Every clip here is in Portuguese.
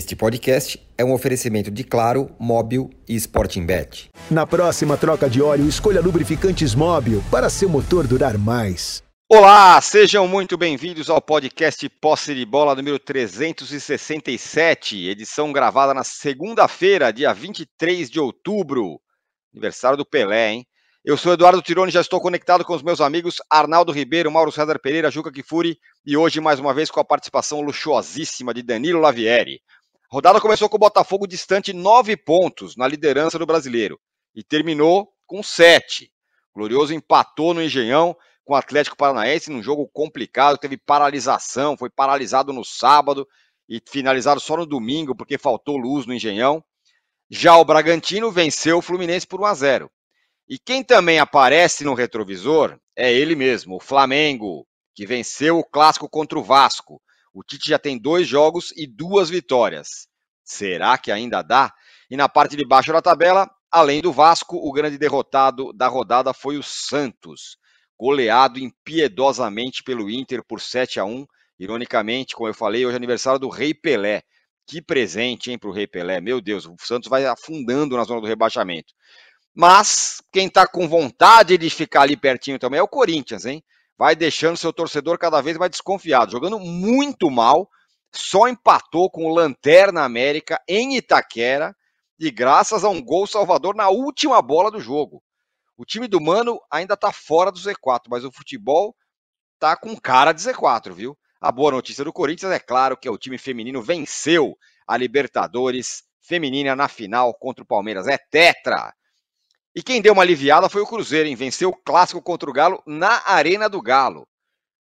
Este podcast é um oferecimento de Claro, Móbil e Sporting Bet. Na próxima troca de óleo, escolha lubrificantes Móbil para seu motor durar mais. Olá, sejam muito bem-vindos ao podcast Posse de Bola número 367, edição gravada na segunda-feira, dia 23 de outubro, aniversário do Pelé, hein? Eu sou Eduardo Tironi, já estou conectado com os meus amigos Arnaldo Ribeiro, Mauro César Pereira, Juca Kifuri e hoje mais uma vez com a participação luxuosíssima de Danilo Lavieri. Rodada começou com o Botafogo distante nove pontos na liderança do brasileiro e terminou com sete. Glorioso empatou no Engenhão com o Atlético Paranaense num jogo complicado, teve paralisação, foi paralisado no sábado e finalizado só no domingo porque faltou luz no Engenhão. Já o Bragantino venceu o Fluminense por 1 a 0. E quem também aparece no retrovisor é ele mesmo, o Flamengo, que venceu o clássico contra o Vasco. O Tite já tem dois jogos e duas vitórias. Será que ainda dá? E na parte de baixo da tabela, além do Vasco, o grande derrotado da rodada foi o Santos, goleado impiedosamente pelo Inter por 7 a 1. Ironicamente, como eu falei, hoje é aniversário do Rei Pelé. Que presente, hein, para o Rei Pelé. Meu Deus, o Santos vai afundando na zona do rebaixamento. Mas quem está com vontade de ficar ali pertinho também é o Corinthians, hein? Vai deixando seu torcedor cada vez mais desconfiado, jogando muito mal, só empatou com o Lanterna América em Itaquera e graças a um gol salvador na última bola do jogo. O time do Mano ainda está fora do Z4, mas o futebol tá com cara de Z4, viu? A boa notícia do Corinthians é claro que o time feminino venceu a Libertadores feminina na final contra o Palmeiras. É tetra. E quem deu uma aliviada foi o Cruzeiro, hein? Venceu o clássico contra o Galo na Arena do Galo,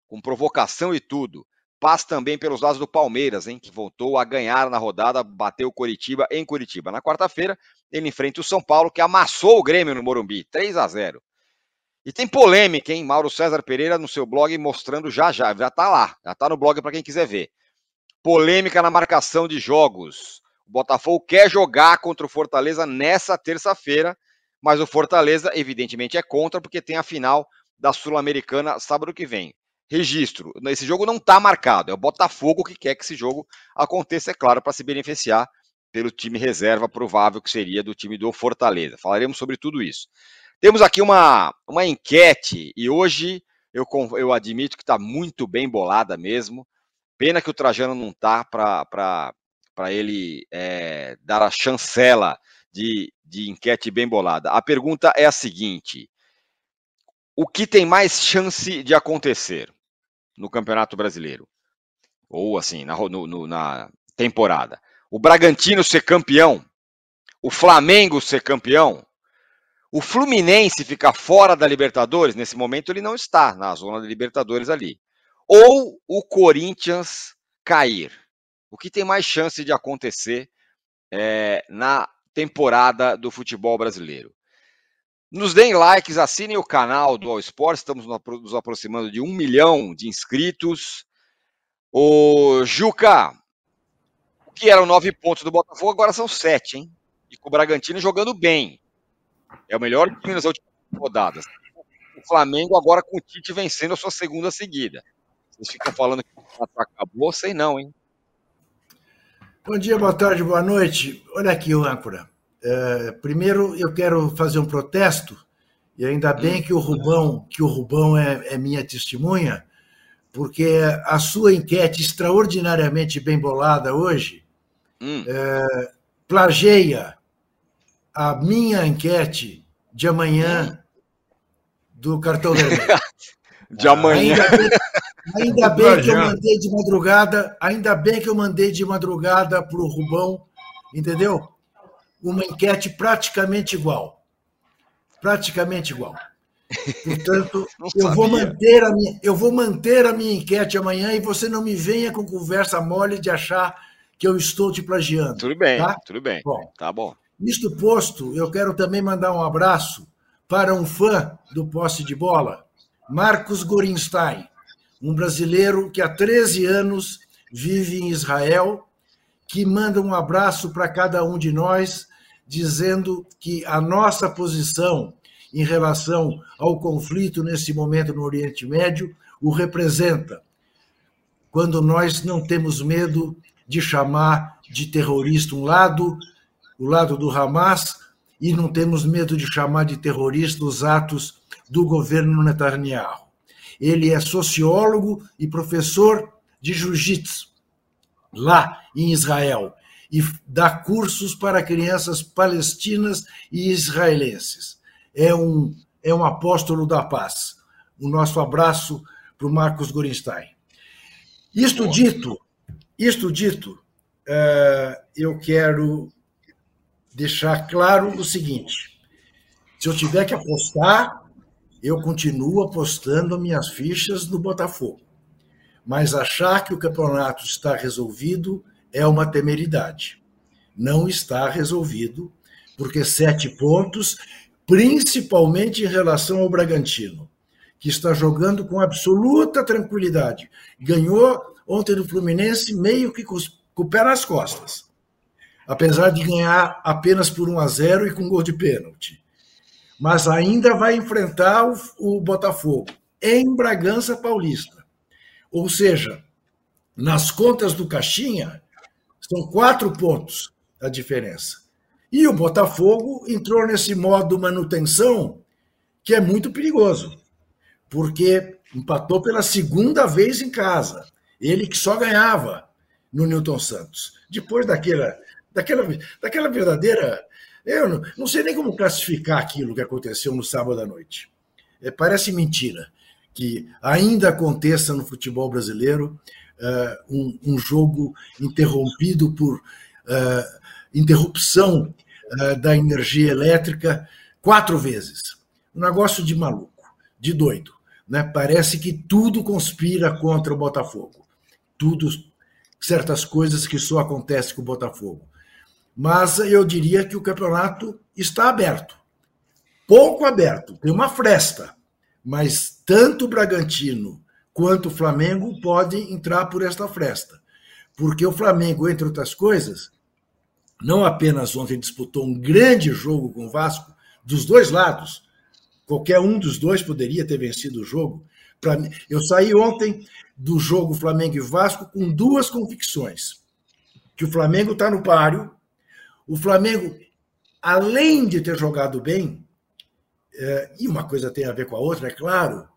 com provocação e tudo. Paz também pelos lados do Palmeiras, hein? Que voltou a ganhar na rodada, bateu o Coritiba em Curitiba. Na quarta-feira, ele enfrenta o São Paulo, que amassou o Grêmio no Morumbi, 3 a 0. E tem polêmica, hein? Mauro César Pereira no seu blog mostrando já já, já tá lá, já tá no blog para quem quiser ver. Polêmica na marcação de jogos. O Botafogo quer jogar contra o Fortaleza nessa terça-feira mas o Fortaleza, evidentemente, é contra, porque tem a final da Sul-Americana sábado que vem. Registro: esse jogo não está marcado, é o Botafogo que quer que esse jogo aconteça, é claro, para se beneficiar pelo time reserva provável que seria do time do Fortaleza. Falaremos sobre tudo isso. Temos aqui uma, uma enquete, e hoje eu, eu admito que está muito bem bolada mesmo. Pena que o Trajano não está para ele é, dar a chancela de, de enquete bem bolada. A pergunta é a seguinte: o que tem mais chance de acontecer no Campeonato Brasileiro? Ou assim, na, no, no, na temporada? O Bragantino ser campeão? O Flamengo ser campeão? O Fluminense ficar fora da Libertadores? Nesse momento ele não está na zona da Libertadores ali. Ou o Corinthians cair? O que tem mais chance de acontecer é, na temporada do futebol brasileiro. Nos deem likes, assinem o canal do All Sports, estamos nos aproximando de um milhão de inscritos. O Juca, o que eram nove pontos do Botafogo, agora são sete, hein? E com o Bragantino jogando bem. É o melhor time nas últimas rodadas. O Flamengo agora com o Tite vencendo a sua segunda seguida. Vocês ficam falando que acabou, sei não, hein? Bom dia, boa tarde, boa noite. Olha aqui o âncora. É, primeiro, eu quero fazer um protesto, e ainda bem que o Rubão, que o Rubão é, é minha testemunha, porque a sua enquete extraordinariamente bem bolada hoje hum. é, plageia a minha enquete de amanhã hum. do cartão vermelho. de amanhã. Ainda bem, Ainda bem que eu mandei de madrugada, ainda bem que eu mandei de madrugada para o Rubão, entendeu? Uma enquete praticamente igual. Praticamente igual. Portanto, eu vou, manter a minha, eu vou manter a minha enquete amanhã e você não me venha com conversa mole de achar que eu estou te plagiando. Tudo bem, tá? tudo bem. Bom, tá bom. Isto posto, eu quero também mandar um abraço para um fã do posse de bola, Marcos Gorinstein um brasileiro que há 13 anos vive em Israel, que manda um abraço para cada um de nós, dizendo que a nossa posição em relação ao conflito nesse momento no Oriente Médio o representa, quando nós não temos medo de chamar de terrorista um lado, o lado do Hamas, e não temos medo de chamar de terrorista os atos do governo Netanyahu. Ele é sociólogo e professor de jiu-jitsu lá em Israel e dá cursos para crianças palestinas e israelenses. É um, é um apóstolo da paz. O nosso abraço para o Marcos Gorenstein. Isto dito, isto dito, uh, eu quero deixar claro o seguinte: se eu tiver que apostar, eu continuo apostando minhas fichas no Botafogo. Mas achar que o campeonato está resolvido é uma temeridade. Não está resolvido, porque sete pontos, principalmente em relação ao Bragantino, que está jogando com absoluta tranquilidade. Ganhou ontem do Fluminense meio que com o pé nas costas. Apesar de ganhar apenas por 1 a 0 e com gol de pênalti. Mas ainda vai enfrentar o, o Botafogo em Bragança Paulista. Ou seja, nas contas do Caixinha, são quatro pontos a diferença. E o Botafogo entrou nesse modo manutenção que é muito perigoso, porque empatou pela segunda vez em casa. Ele que só ganhava no Newton Santos. Depois daquela, daquela, daquela verdadeira. Eu não, não sei nem como classificar aquilo que aconteceu no sábado à noite. É, parece mentira que ainda aconteça no futebol brasileiro uh, um, um, jogo interrompido por uh, interrupção uh, da energia elétrica quatro vezes. Um negócio de maluco, de doido. Né? Parece que tudo conspira contra o Botafogo. Tudo, certas coisas que só acontecem com o Botafogo. Mas eu diria que o campeonato está aberto. Pouco aberto, tem uma fresta mas tanto o Bragantino quanto o Flamengo podem entrar por esta fresta. Porque o Flamengo, entre outras coisas, não apenas ontem disputou um grande jogo com o Vasco, dos dois lados. Qualquer um dos dois poderia ter vencido o jogo. Eu saí ontem do jogo Flamengo e Vasco com duas convicções: que o Flamengo está no páreo, o Flamengo, além de ter jogado bem, é, e uma coisa tem a ver com a outra, é claro.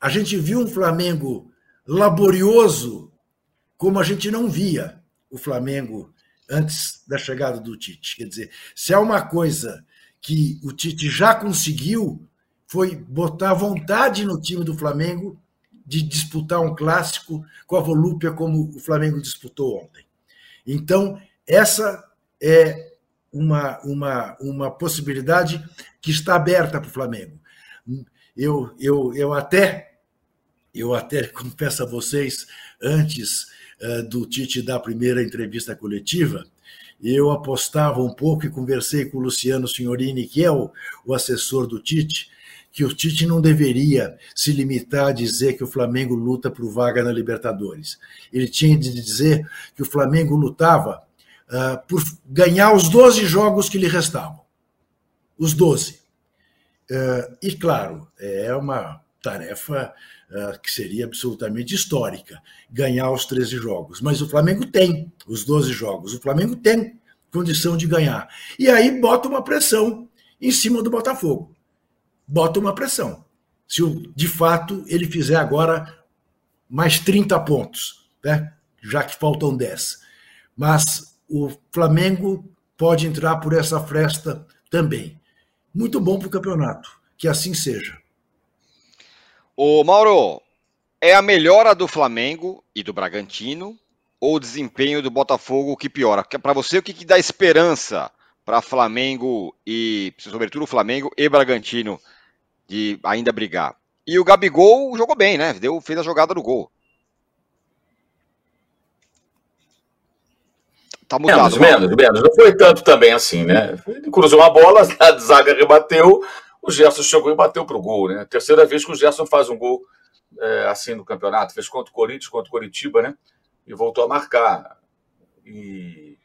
A gente viu um Flamengo laborioso como a gente não via o Flamengo antes da chegada do Tite. Quer dizer, se há uma coisa que o Tite já conseguiu, foi botar vontade no time do Flamengo de disputar um clássico com a volúpia como o Flamengo disputou ontem. Então, essa é uma, uma, uma possibilidade que está aberta para o Flamengo. Eu, eu, eu até eu até confesso a vocês, antes uh, do Tite dar a primeira entrevista coletiva, eu apostava um pouco e conversei com o Luciano Signorini, que é o, o assessor do Tite, que o Tite não deveria se limitar a dizer que o Flamengo luta por vaga na Libertadores. Ele tinha de dizer que o Flamengo lutava uh, por ganhar os 12 jogos que lhe restavam. Os 12. Uh, ah, e, claro, é uma tarefa uh, que seria absolutamente histórica, ganhar os 13 jogos. Mas o Flamengo tem os 12 jogos, o Flamengo tem condição de ganhar. E aí bota uma pressão em cima do Botafogo. Bota uma pressão. Se de fato ele fizer agora mais 30 pontos, né? já que faltam 10. Mas o Flamengo pode entrar por essa fresta também. Muito bom para o campeonato, que assim seja. O Mauro, é a melhora do Flamengo e do Bragantino ou o desempenho do Botafogo que piora? Para você, o que, que dá esperança para Flamengo e, sobretudo, Flamengo e Bragantino de ainda brigar? E o Gabigol jogou bem, né? Deu, fez a jogada do gol. Tá mudado. Menos, menos, menos. Não foi tanto também assim, né? Ele cruzou uma bola, a zaga rebateu, o Gerson chegou e bateu pro gol, né? Terceira vez que o Gerson faz um gol é, assim no campeonato. Fez contra o Corinthians, contra o Coritiba, né? E voltou a marcar. E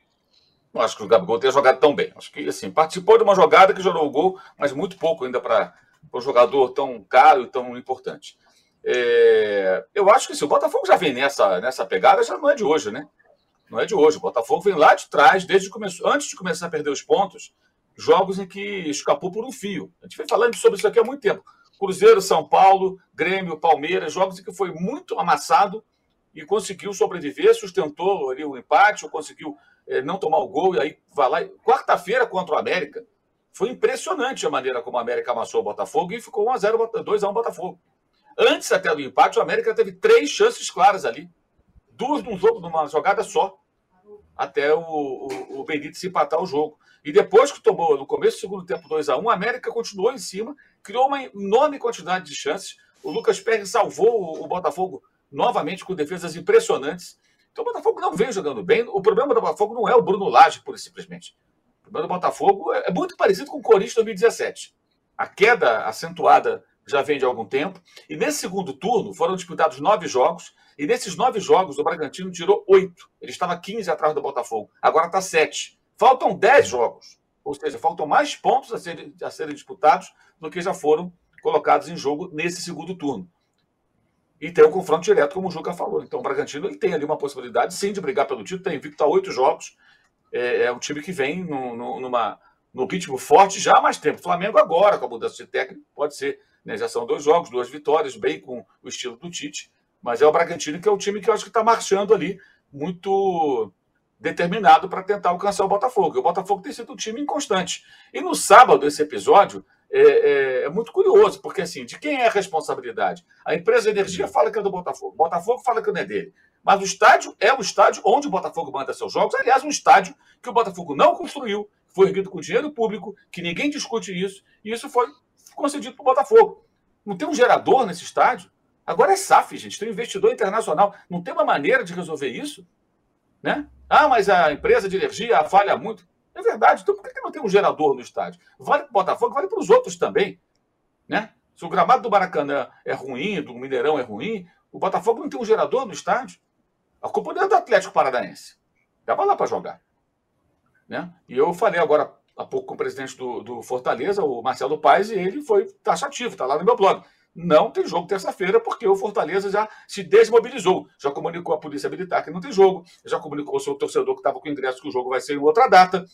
não acho que o Gabigol tenha jogado tão bem. Acho que, assim, participou de uma jogada que gerou o gol, mas muito pouco ainda para um jogador tão caro e tão importante. É, eu acho que se assim, o Botafogo já vem nessa, nessa pegada, já não é de hoje, né? Não é de hoje. O Botafogo vem lá de trás, desde começou, antes de começar a perder os pontos, jogos em que escapou por um fio. A gente vem falando sobre isso aqui há muito tempo. Cruzeiro, São Paulo, Grêmio, Palmeiras, jogos em que foi muito amassado e conseguiu sobreviver, sustentou ali o empate, ou conseguiu é, não tomar o gol, e aí vai lá. Quarta-feira contra o América, foi impressionante a maneira como o América amassou o Botafogo e ficou 1x0, 2x1 Botafogo. Antes até do empate, o América teve três chances claras ali. Duas num jogo, numa jogada só. Até o, o, o Benítez empatar o jogo. E depois que tomou, no começo do segundo tempo, 2 a 1 a América continuou em cima, criou uma enorme quantidade de chances. O Lucas Perry salvou o Botafogo novamente com defesas impressionantes. Então o Botafogo não vem jogando bem. O problema do Botafogo não é o Bruno Lage, e simplesmente. O problema do Botafogo é, é muito parecido com o Corinthians 2017. A queda acentuada já vem de algum tempo. E nesse segundo turno foram disputados nove jogos. E nesses nove jogos, o Bragantino tirou oito. Ele estava 15 atrás do Botafogo. Agora está sete. Faltam dez jogos. Ou seja, faltam mais pontos a serem, a serem disputados do que já foram colocados em jogo nesse segundo turno. E tem um confronto direto, como o Juca falou. Então, o Bragantino ele tem ali uma possibilidade, sim, de brigar pelo título. Tem invicto a oito jogos. É, é, um time que vem no, no, numa, ritmo forte já há mais tempo. O Flamengo agora, com a mudança de técnico, pode ser né? Já são dois jogos, duas vitórias, bem com o estilo do Tite. Mas é o Bragantino que é o time que eu acho que está marchando ali muito determinado para tentar alcançar o Botafogo. E o Botafogo tem sido um time inconstante. E no sábado, esse episódio é, é, é, muito curioso, porque assim, de quem é a responsabilidade? A empresa de energia fala que é do Botafogo, o Botafogo fala que não é dele. Mas o estádio é o estádio onde o Botafogo manda seus jogos. Aliás, um estádio que o Botafogo não construiu, foi erguido com dinheiro público, que ninguém discute isso, e isso foi concedido para o Botafogo. Não tem um gerador nesse estádio? Agora é SAF, gente, tem um investidor internacional. Não tem uma maneira de resolver isso? Né? Ah, mas a empresa de energia falha muito. É verdade, então por que não tem um gerador no estádio? Vale para o Botafogo, vale para os outros também. Né? Se o gramado do Maracanã é ruim, do Mineirão é ruim, o Botafogo não tem um gerador no estádio. A culpa não é do Atlético Paranaense. Dava lá para jogar. Né? E eu falei agora há pouco com o presidente do, do Fortaleza, o Marcelo Paes, e ele foi taxativo, está lá no meu blog. Não tem jogo terça-feira, porque o Fortaleza já se desmobilizou. Já comunicou a Polícia Militar que não tem jogo, já comunicou ao seu torcedor que estava com ingresso que o jogo vai ser em outra data.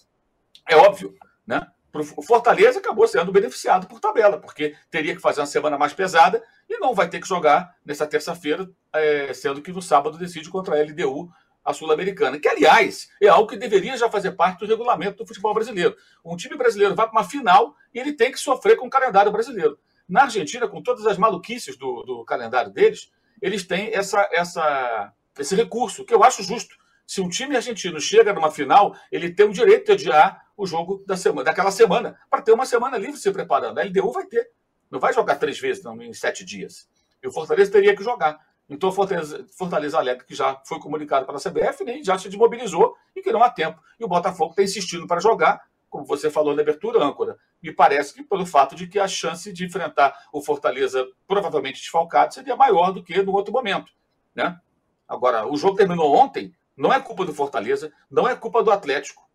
É óbvio, né? O Fortaleza acabou sendo beneficiado por tabela, porque teria que fazer uma semana mais pesada e não vai ter que jogar nessa terça-feira, é, sendo que no sábado decide contra a LDU a Sul-Americana, que, aliás, é algo que deveria já fazer parte do regulamento do futebol brasileiro. Um time brasileiro vai para uma final e ele tem que sofrer com o calendário brasileiro. Na Argentina, com todas as maluquices do, do calendário deles, eles têm essa, essa, esse recurso, que eu acho justo. Se um time argentino chega numa final, ele tem o direito de adiar o jogo da semana, daquela semana, para ter uma semana livre se preparando. A LDU vai ter. Não vai jogar três vezes não, em sete dias. E o Fortaleza teria que jogar. Então, Fortaleza, Fortaleza alega que já foi comunicado pela CBF, né, já se desmobilizou e que não há tempo. E o Botafogo está insistindo para jogar, como você falou na abertura, âncora. Me parece que pelo fato de que a chance de enfrentar o Fortaleza provavelmente desfalcado seria maior do que no outro momento. Né? Agora, o jogo terminou ontem, não é culpa do Fortaleza, não é culpa do Atlético.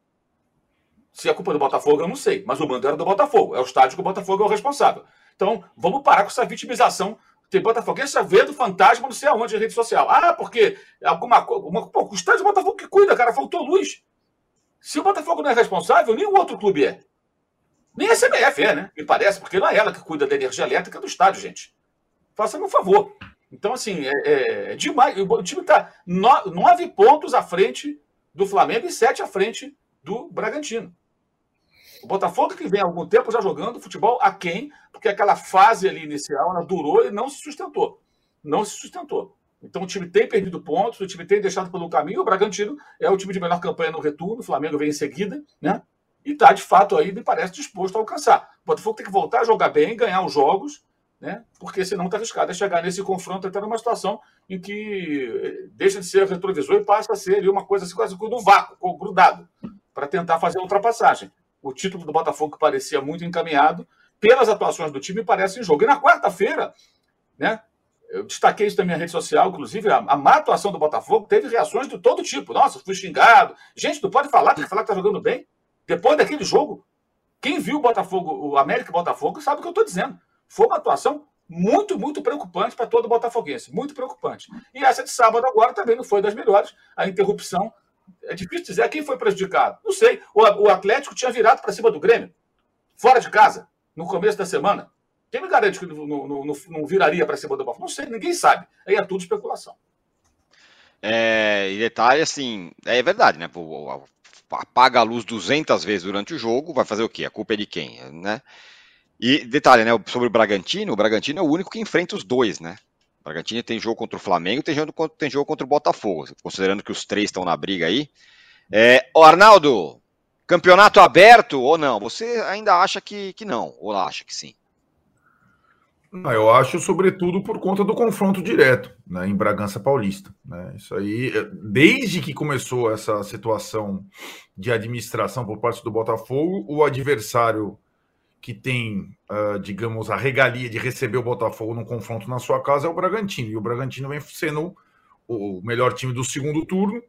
Se é culpa do Botafogo, eu não sei, mas o mando era do Botafogo, é o estádio que o Botafogo é o responsável. Então, vamos parar com essa vitimização tem Botafoguense vendo fantasma não sei aonde em rede social. Ah, porque alguma coisa. O estádio do Botafogo que cuida, cara, faltou luz. Se o Botafogo não é responsável, nenhum outro clube é. Nem a CBF é, né? Me parece, porque não é ela que cuida da energia elétrica do estádio, gente. Faça-me um favor. Então, assim, é, é, é demais. O time está nove pontos à frente do Flamengo e sete à frente do Bragantino. O Botafogo que vem há algum tempo já jogando futebol a quem, porque aquela fase ali inicial ela durou e não se sustentou. Não se sustentou. Então o time tem perdido pontos, o time tem deixado pelo caminho. O Bragantino é o time de melhor campanha no retorno, o Flamengo vem em seguida, né? E está, de fato, aí, me parece, disposto a alcançar. O Botafogo tem que voltar a jogar bem, ganhar os jogos, né? Porque senão está arriscado a chegar nesse confronto até numa situação em que eh, deixa de ser retrovisor e passa a ser ali, uma coisa assim, quase no vácuo, grudado, para tentar fazer a ultrapassagem o título do Botafogo parecia muito encaminhado, pelas atuações do time, parece em jogo. E na quarta-feira, né? Eu destaquei isso na minha rede social, inclusive, a, a má atuação do Botafogo teve reações de todo tipo. Nossa, fui xingado. Gente, tu pode falar, tem que falar que tá jogando bem. Depois daquele jogo, quem viu o Botafogo, o América e o Botafogo, sabe o que eu estou dizendo. Foi uma atuação muito, muito preocupante para todo botafoguense. Muito preocupante. E essa de sábado agora também não foi das melhores. A interrupção É difícil dizer quem foi prejudicado. Não sei. O, Atlético tinha virado para cima do Grêmio, fora de casa, no começo da semana. Quem me garante que não, não, não viraria para cima do Botafogo? Não sei, ninguém sabe. Aí é tudo especulação. É, e detalhe, assim, é verdade, né? Apaga a luz 200 vezes durante o jogo, vai fazer o quê? A culpa é de quem, né? E detalhe, né? Sobre o Bragantino, o Bragantino é o único que enfrenta os dois, né? O Bragantino tem jogo contra o Flamengo, tem jogo, tem jogo contra o Botafogo, considerando que os três estão na briga aí. É, ô Arnaldo, campeonato aberto ou não? Você ainda acha que, que não, ou acha que sim? Eu acho, sobretudo, por conta do confronto direto né, em Bragança Paulista. Né? Isso aí, desde que começou essa situação de administração por parte do Botafogo, o adversário que tem, uh, digamos, a regalia de receber o Botafogo no confronto na sua casa é o Bragantino. E o Bragantino vem sendo o melhor time do segundo turno.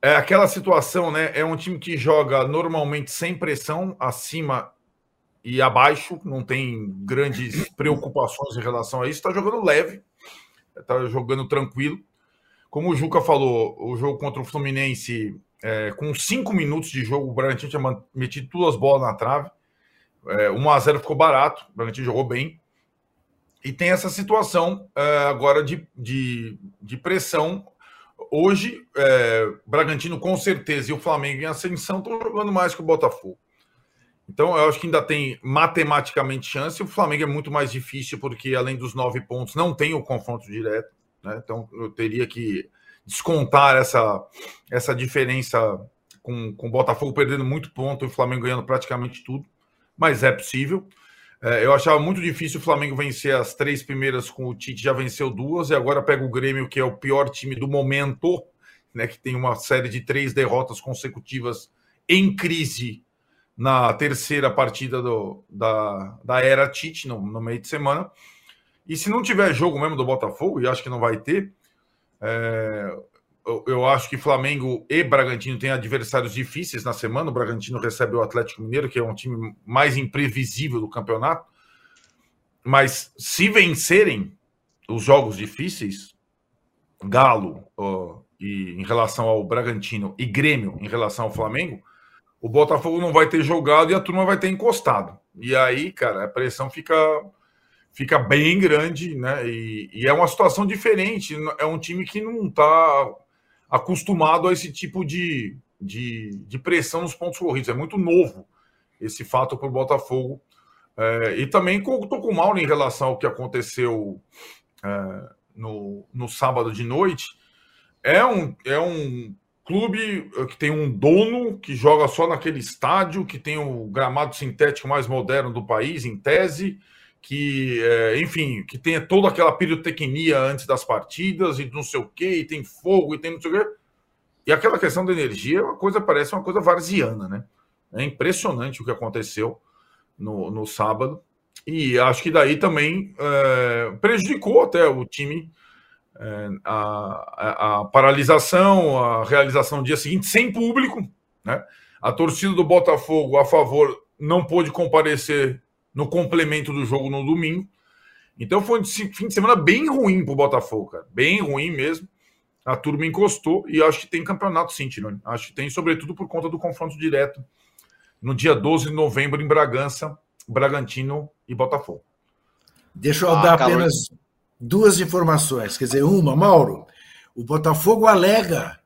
É aquela situação, né? É um time que joga normalmente sem pressão, acima e abaixo, não tem grandes preocupações em relação a isso. Está jogando leve, está jogando tranquilo. Como o Juca falou, o jogo contra o Fluminense, é, com cinco minutos de jogo, o Bragantino tinha metido duas bolas na trave. É, 1 a 0 ficou barato, o Bragantino jogou bem. E tem essa situação é, agora de, de, de, pressão. Hoje, é, Bragantino com certeza e o Flamengo em ascensão estão jogando mais que o Botafogo. Então, eu acho que ainda tem matematicamente chance. O Flamengo é muito mais difícil, porque além dos nove pontos, não tem o confronto direto. Né? Então, eu teria que descontar essa, essa diferença com, com o Botafogo perdendo muito ponto e o Flamengo ganhando praticamente tudo mas é possível. É, eu achava muito difícil o Flamengo vencer as três primeiras com o Tite, já venceu duas, e agora pega o Grêmio, que é o pior time do momento, né, que tem uma série de três derrotas consecutivas em crise na terceira partida do, da, da era Tite, no, no meio de semana. E se não tiver jogo mesmo do Botafogo, e acho que não vai ter, é, eu, eu, acho que Flamengo e Bragantino têm adversários difíceis na semana. O Bragantino recebe o Atlético Mineiro, que é um time mais imprevisível do campeonato. Mas se vencerem os jogos difíceis, Galo e em relação ao Bragantino e Grêmio em relação ao Flamengo, o Botafogo não vai ter jogado e a turma vai ter encostado. E aí, cara, a pressão fica fica bem grande, né? E, e é uma situação diferente. É um time que não está acostumado a esse tipo de, de, de pressão nos pontos corridos. É muito novo esse fato para o Botafogo. É, e também estou com mal em relação ao que aconteceu é, no, no sábado de noite. É um, é um clube que tem um dono que joga só naquele estádio, que tem o gramado sintético mais moderno do país, em tese, que, é, enfim, que tenha toda aquela pirotecnia antes das partidas e não sei o quê, e tem fogo e tem não sei o quê. E aquela questão da energia, uma coisa parece uma coisa varziana, né? É impressionante o que aconteceu no, no sábado. E acho que daí também é, prejudicou até o time é, a, a, a, paralisação, a realização no dia seguinte sem público. Né? A torcida do Botafogo a favor não pôde comparecer no complemento do jogo no domingo. Então foi um fim de semana bem ruim para o Botafogo, cara. Bem ruim mesmo. A turma encostou e acho que tem campeonato sim, Tirone. Acho que tem, sobretudo por conta do confronto direto no dia 12 de novembro em Bragança, Bragantino e Botafogo. Deixa eu ah, dar apenas duas informações. Quer dizer, uma, Mauro, o Botafogo alega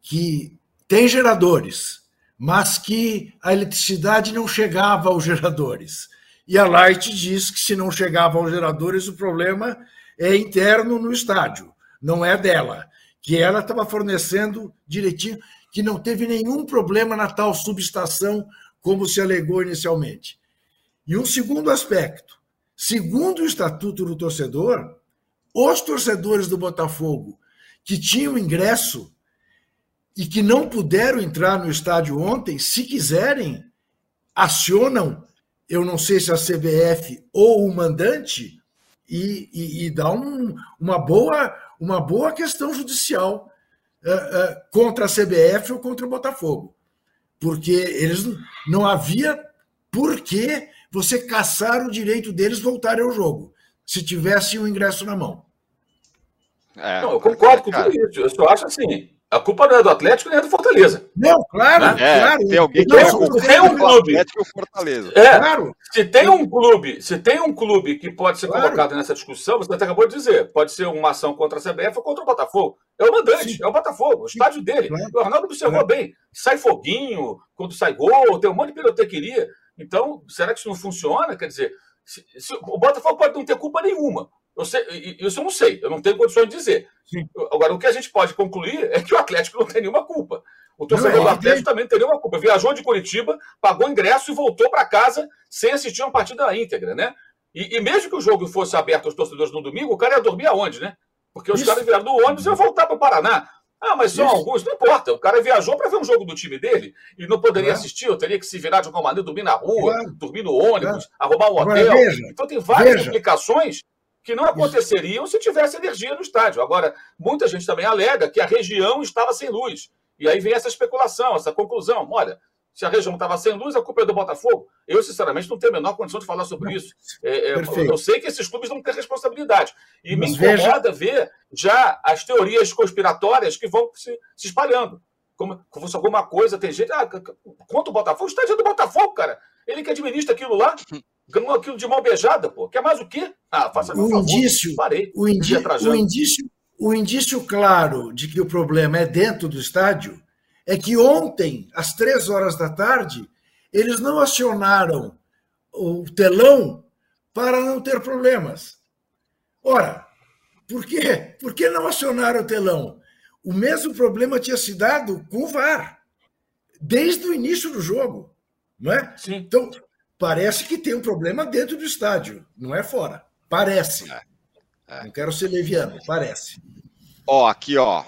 que tem geradores, mas que a eletricidade não chegava aos geradores. E a Light diz que se não chegava aos geradores, o problema é interno no estádio, não é dela. Que ela estava fornecendo direitinho, que não teve nenhum problema na tal subestação, como se alegou inicialmente. E um segundo aspecto: segundo o Estatuto do Torcedor, os torcedores do Botafogo que tinham ingresso e que não puderam entrar no estádio ontem, se quiserem, acionam eu não sei se a CBF ou o mandante, e, e, e dá um, uma, boa, uma boa questão judicial uh, uh, contra a CBF ou contra o Botafogo. Porque eles não havia por que você caçar o direito deles voltarem ao jogo, se tivessem o ingresso na mão. É, não, eu concordo com tudo isso. Eu só acho assim. A culpa não é do Atlético nem é do Fortaleza. Não, claro, É, claro. tem alguém que Não, é tem- um clube. Atlético e o Fortaleza. É, Claro, se tem um clube, se tem um clube que pode ser Claro. colocado nessa discussão, você até acabou de dizer, pode ser uma ação contra a CBF ou contra o Botafogo. É o mandante, Sim. é o Botafogo, o estádio dele. Claro. O Arnaldo observou bem. Sai foguinho, quando sai gol, tem um monte de pirotequeria. Então, será que isso não funciona? Quer dizer, se- se- o Botafogo pode não ter culpa nenhuma. Eu sei, isso eu não sei, eu não tenho condições de dizer. Sim. Agora, o que a gente pode concluir é que o Atlético não tem nenhuma culpa. O torcedor Não, do Atlético também não tem nenhuma culpa. Viajou de Curitiba, pagou ingresso e voltou para casa sem assistir uma partida íntegra, né? E, e mesmo que o jogo fosse aberto aos torcedores no domingo, o cara ia dormir aonde, né? Porque os Isso. caras vieram do ônibus e iam voltar para o Paraná. Ah, mas são Isso. alguns, não importa. O cara viajou para ver um jogo do time dele e não poderia Claro. assistir, eu teria que se virar de alguma maneira, dormir na rua, Claro. dormir no ônibus, arrumar um hotel. veja, então tem várias veja. implicações que não aconteceriam se tivesse energia no estádio. Agora, muita gente também alega que a região estava sem luz. E aí vem essa especulação, essa conclusão. Olha, se a região estava sem luz, a culpa é do Botafogo. Eu, sinceramente, não tenho a menor condição de falar sobre isso. É, é, eu sei que esses clubes não têm responsabilidade. E me Mas veja- incomoda ver já as teorias conspiratórias que vão se, se espalhando. Como, como se alguma coisa tem gente. Ah, contra o Botafogo, o estádio é do Botafogo, cara. Ele que administra aquilo lá, ganhou aquilo de mão beijada, pô. Quer mais o quê? Ah, faça meu O favor. indício- Parei. o, indi- o indício, o indício claro de que o problema é dentro do estádio é que ontem, às três horas da tarde, eles não acionaram o telão para não ter problemas. Ora, por quê? Por que não acionaram o telão? O mesmo problema tinha se dado com o VAR, desde o início do jogo. Não é? Sim. Então, parece que tem um problema dentro do estádio, não é fora. Parece. É. Não quero ser leviano, parece. Ó, aqui, ó.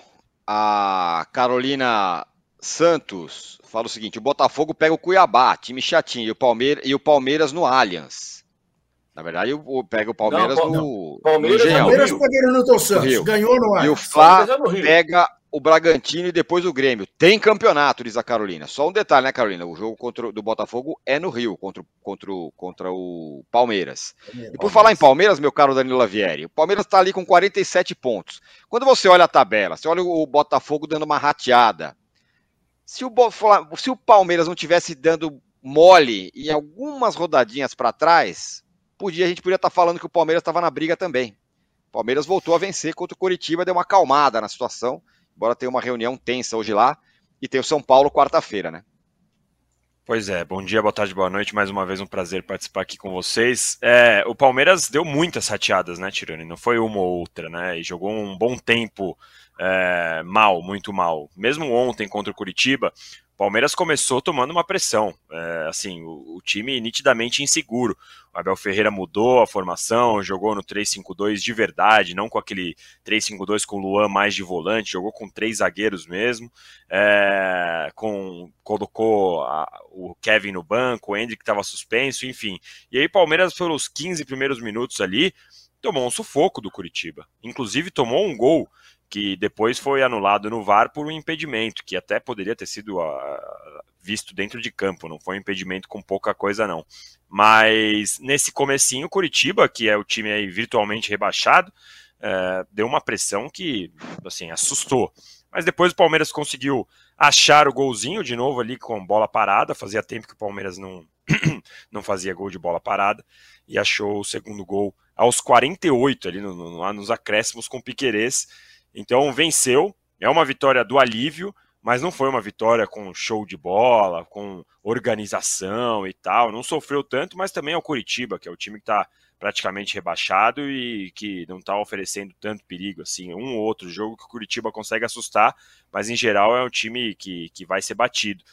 A Carolina Santos fala o seguinte: o Botafogo pega o Cuiabá, time chatinho, e o Palmeiras, e o Palmeiras no Allianz. Na verdade, o, o- pega o Palmeiras Não, no, Palmeiras no é Engenhão. Palmeiras Rio. pegou no Newton Santos, Rio. ganhou no ar. E o Palmeiras é pega o Bragantino e depois o Grêmio. Tem campeonato, diz a Carolina. Só um detalhe, né, Carolina? O jogo contra, o- do Botafogo é no Rio, contra, o- contra, o- contra o Palmeiras. E por falar em Palmeiras, meu caro Danilo Lavieri, o Palmeiras está ali com 47 pontos. Quando você olha a tabela, você olha o Botafogo dando uma rateada. Se o, se o Palmeiras não tivesse dando mole em algumas rodadinhas para trás, podia, a gente podia estar falando que o Palmeiras estava na briga também. O Palmeiras voltou a vencer contra o Coritiba, deu uma acalmada na situação, embora tenha uma reunião tensa hoje lá, e tem o São Paulo quarta-feira, né? Pois é, bom dia, boa tarde, boa noite. Mais uma vez um prazer participar aqui com vocês. É, o Palmeiras deu muitas rateadas, né, Tirani? Não foi uma ou outra, né? E jogou um bom tempo é, mal, muito mal. Mesmo ontem contra o Curitiba, o Palmeiras começou tomando uma pressão. É, assim, o, o time nitidamente inseguro. O Abel Ferreira mudou a formação, jogou no 3-5-2 de verdade, não com aquele 3-5-2 com o Luan mais de volante, jogou com três zagueiros mesmo. É, com, colocou a- o Kevin no banco, o Hendrick estava suspenso, enfim. E aí, Palmeiras, pelos 15 primeiros minutos ali, tomou um sufoco do Curitiba. Inclusive, tomou um gol que depois foi anulado no VAR por um impedimento, que até poderia ter sido ah, visto dentro de campo, não foi um impedimento com pouca coisa, não. Mas nesse comecinho, o Curitiba, que é o time aí virtualmente rebaixado, eh, deu uma pressão que, assim, assustou. Mas depois o Palmeiras conseguiu achar o golzinho de novo ali com bola parada. Fazia tempo que o Palmeiras não, não fazia gol de bola parada. E achou o segundo gol aos 48 ali no, no, lá nos acréscimos com o Piquerez. Então venceu. É uma vitória do alívio, mas não foi uma vitória com show de bola, com organização e tal. Não sofreu tanto, mas também é o Curitiba, que é o time que está praticamente rebaixado e que não está oferecendo tanto perigo assim. Um ou outro jogo que o Curitiba consegue assustar, mas em geral é um time que, que vai ser batido.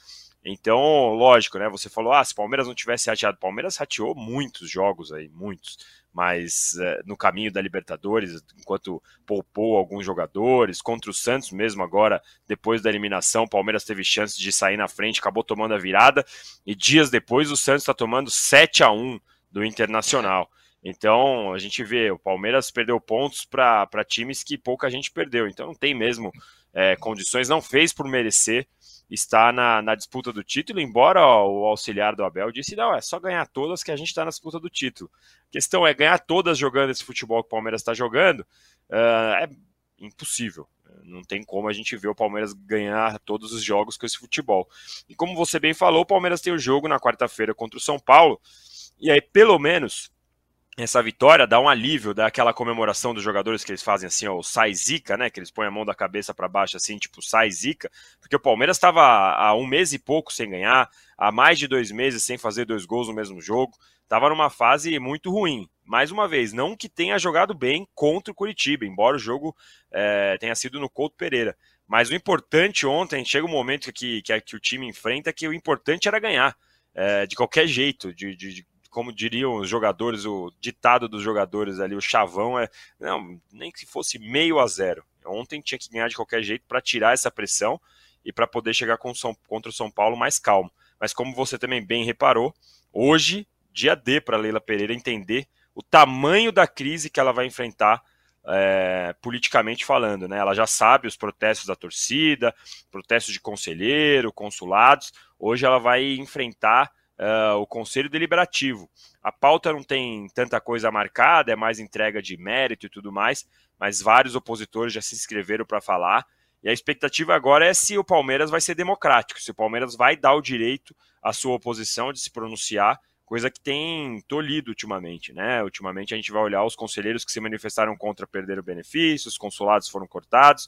Então, lógico, né? Você falou, ah, se o Palmeiras não tivesse rateado, o Palmeiras rateou muitos jogos aí, muitos. Mas eh, no caminho da Libertadores, enquanto poupou alguns jogadores, contra o Santos mesmo agora, depois da eliminação, o Palmeiras teve chance de sair na frente, acabou tomando a virada, e dias depois o Santos está tomando 7 a 1 do Internacional. Então, a gente vê, o Palmeiras perdeu pontos para times que pouca gente perdeu. Então, não tem mesmo é, condições, não fez por merecer estar na, na disputa do título, embora o auxiliar do Abel disse, não, é só ganhar todas que a gente está na disputa do título. A questão é ganhar todas jogando esse futebol que o Palmeiras está jogando, uh, é impossível. Não tem como a gente ver o Palmeiras ganhar todos os jogos com esse futebol. E como você bem falou, o Palmeiras tem o jogo na quarta-feira contra o São Paulo. E aí, pelo menos, essa vitória dá um alívio, dá aquela comemoração dos jogadores que eles fazem assim, ó, o sai zica, né? Que eles põem a mão da cabeça para baixo assim, tipo sai zica, porque o Palmeiras estava há um mês e pouco sem ganhar, há mais de dois meses sem fazer dois gols no mesmo jogo, estava numa fase muito ruim. Mais uma vez, não que tenha jogado bem contra o Curitiba, embora o jogo é, tenha sido no Couto Pereira. Mas o importante ontem, chega um momento que, que, que o time enfrenta que o importante era ganhar. É, de qualquer jeito, de, de, como diriam os jogadores, o ditado dos jogadores ali, o chavão é, não, nem que fosse meio a zero. Ontem tinha que ganhar de qualquer jeito para tirar essa pressão e para poder chegar com São, contra o São Paulo mais calmo. Mas como você também bem reparou, hoje, dia D para Leila Pereira entender o tamanho da crise que ela vai enfrentar é, politicamente falando, né? Ela já sabe os protestos da torcida, protestos de conselheiro, consulados. Hoje ela vai enfrentar uh, o Conselho Deliberativo. A pauta não tem tanta coisa marcada, é mais entrega de mérito e tudo mais, mas vários opositores já se inscreveram para falar. E a expectativa agora é se o Palmeiras vai ser democrático, se o Palmeiras vai dar o direito à sua oposição de se pronunciar, coisa que tem tolhido ultimamente, né? Ultimamente a gente vai olhar os conselheiros que se manifestaram contra perder o benefício, os consulados foram cortados.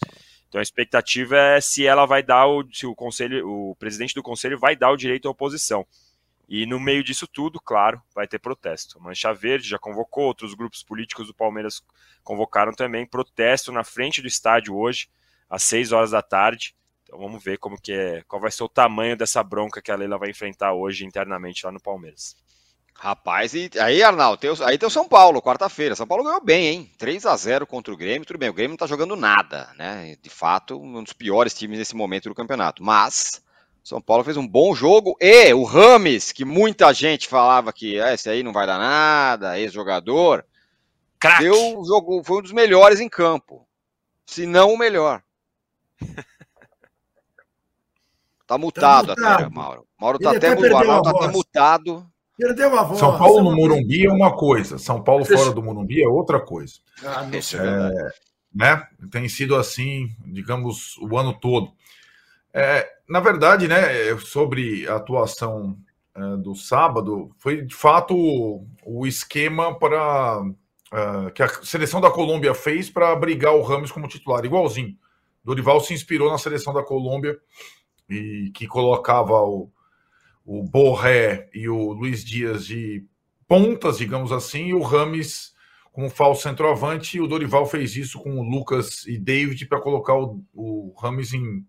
Então a expectativa é se ela vai dar o se o conselho, o presidente do conselho vai dar o direito à oposição. E no meio disso tudo, claro, vai ter protesto. Mancha Verde já convocou, outros grupos políticos do Palmeiras convocaram também protesto na frente do estádio hoje, às 6 horas da tarde. Então vamos ver como que é, qual vai ser o tamanho dessa bronca que a Leila vai enfrentar hoje internamente lá no Palmeiras. Rapaz, e aí, Arnaldo, tem aí tem o São Paulo, quarta-feira. São Paulo ganhou bem, hein? 3 a 0 contra o Grêmio. Tudo bem, o Grêmio não tá jogando nada, né? De fato, um dos piores times nesse momento do campeonato. Mas são Paulo fez um bom jogo e o Rames, que muita gente falava que ah, esse aí não vai dar nada, ex-jogador, deu um jogo, foi um dos melhores em campo, se não o melhor. Tá mutado, tá mutado. até, Mauro. Mauro tá até, até, Mauro tá até mutado. Perdeu a voz. São Paulo no Morumbi é uma coisa, São Paulo fora do Morumbi é outra coisa. Ah, é, é, né? Tem sido assim, digamos, o ano todo. É, na verdade, né, sobre a atuação é, do sábado, foi de fato o, o esquema para é, que a seleção da Colômbia fez para brigar o Ramos como titular, igualzinho. Dorival se inspirou na seleção da Colômbia e que colocava o, o Borré e o Luiz Dias de pontas, digamos assim, e o Rames como falso centroavante. E o Dorival fez isso com o Lucas e David para colocar o, o Rames em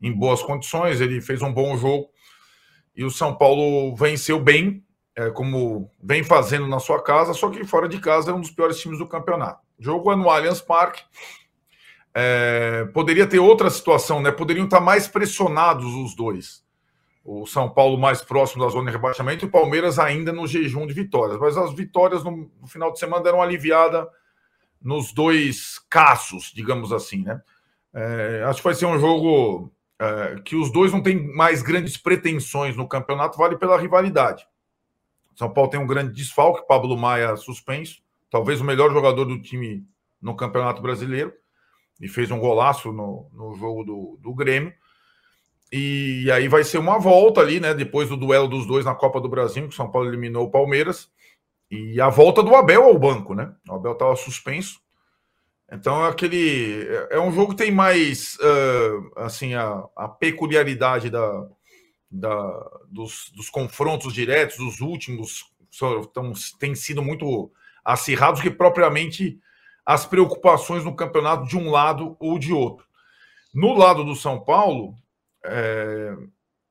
em boas condições, ele fez um bom jogo e o São Paulo venceu bem, é, como vem fazendo na sua casa, só que fora de casa é um dos piores times do campeonato. Jogo é no Allianz Parque. É, poderia ter outra situação, né? Poderiam estar mais pressionados os dois. O São Paulo mais próximo da zona de rebaixamento e o Palmeiras ainda no jejum de vitórias. Mas as vitórias no, no final de semana deram aliviada nos dois casos, digamos assim, né? É, acho que vai ser um jogo é, que os dois não têm mais grandes pretensões no campeonato, vale pela rivalidade. São Paulo tem um grande desfalque, Pablo Maia suspenso, talvez o melhor jogador do time no Campeonato Brasileiro, e fez um golaço no, no jogo do, do Grêmio. E aí vai ser uma volta ali, né? Depois do duelo dos dois na Copa do Brasil, que São Paulo eliminou o Palmeiras. E a volta do Abel ao banco, né? O Abel estava suspenso. Então é aquele é, é um jogo que tem mais uh, assim a, a peculiaridade da, da dos, dos, confrontos diretos, dos últimos tão, têm sido muito acirrados que propriamente as preocupações no campeonato de um lado ou de outro. No lado do São Paulo, é,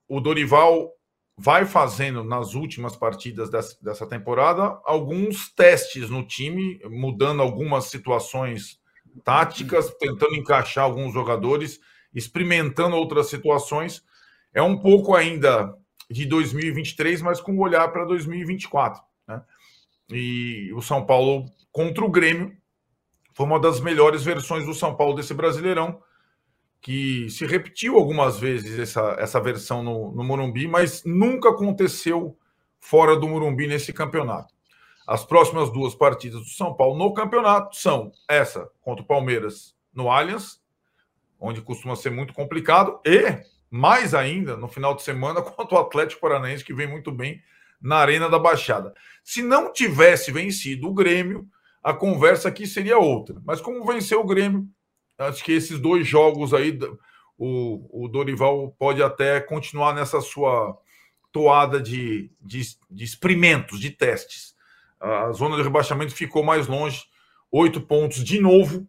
o Dorival vai fazendo nas últimas partidas dessa temporada alguns testes no time, mudando algumas situações táticas, tentando encaixar alguns jogadores, experimentando outras situações. É um pouco ainda de 2023, mas com olhar para 2024. Né? E o São Paulo contra o Grêmio foi uma das melhores versões do São Paulo desse Brasileirão, que se repetiu algumas vezes essa, essa versão no, no Morumbi, mas nunca aconteceu fora do Morumbi nesse campeonato. As próximas duas partidas do São Paulo no campeonato são essa contra o Palmeiras no Allianz, onde costuma ser muito complicado, e mais ainda no final de semana contra o Atlético Paranaense, que vem muito bem na Arena da Baixada. Se não tivesse vencido o Grêmio, a conversa aqui seria outra. Mas como venceu o Grêmio, acho que esses dois jogos aí, o, o Dorival pode até continuar nessa sua toada de, de, de experimentos, de testes. A zona de rebaixamento ficou mais longe, oito pontos de novo.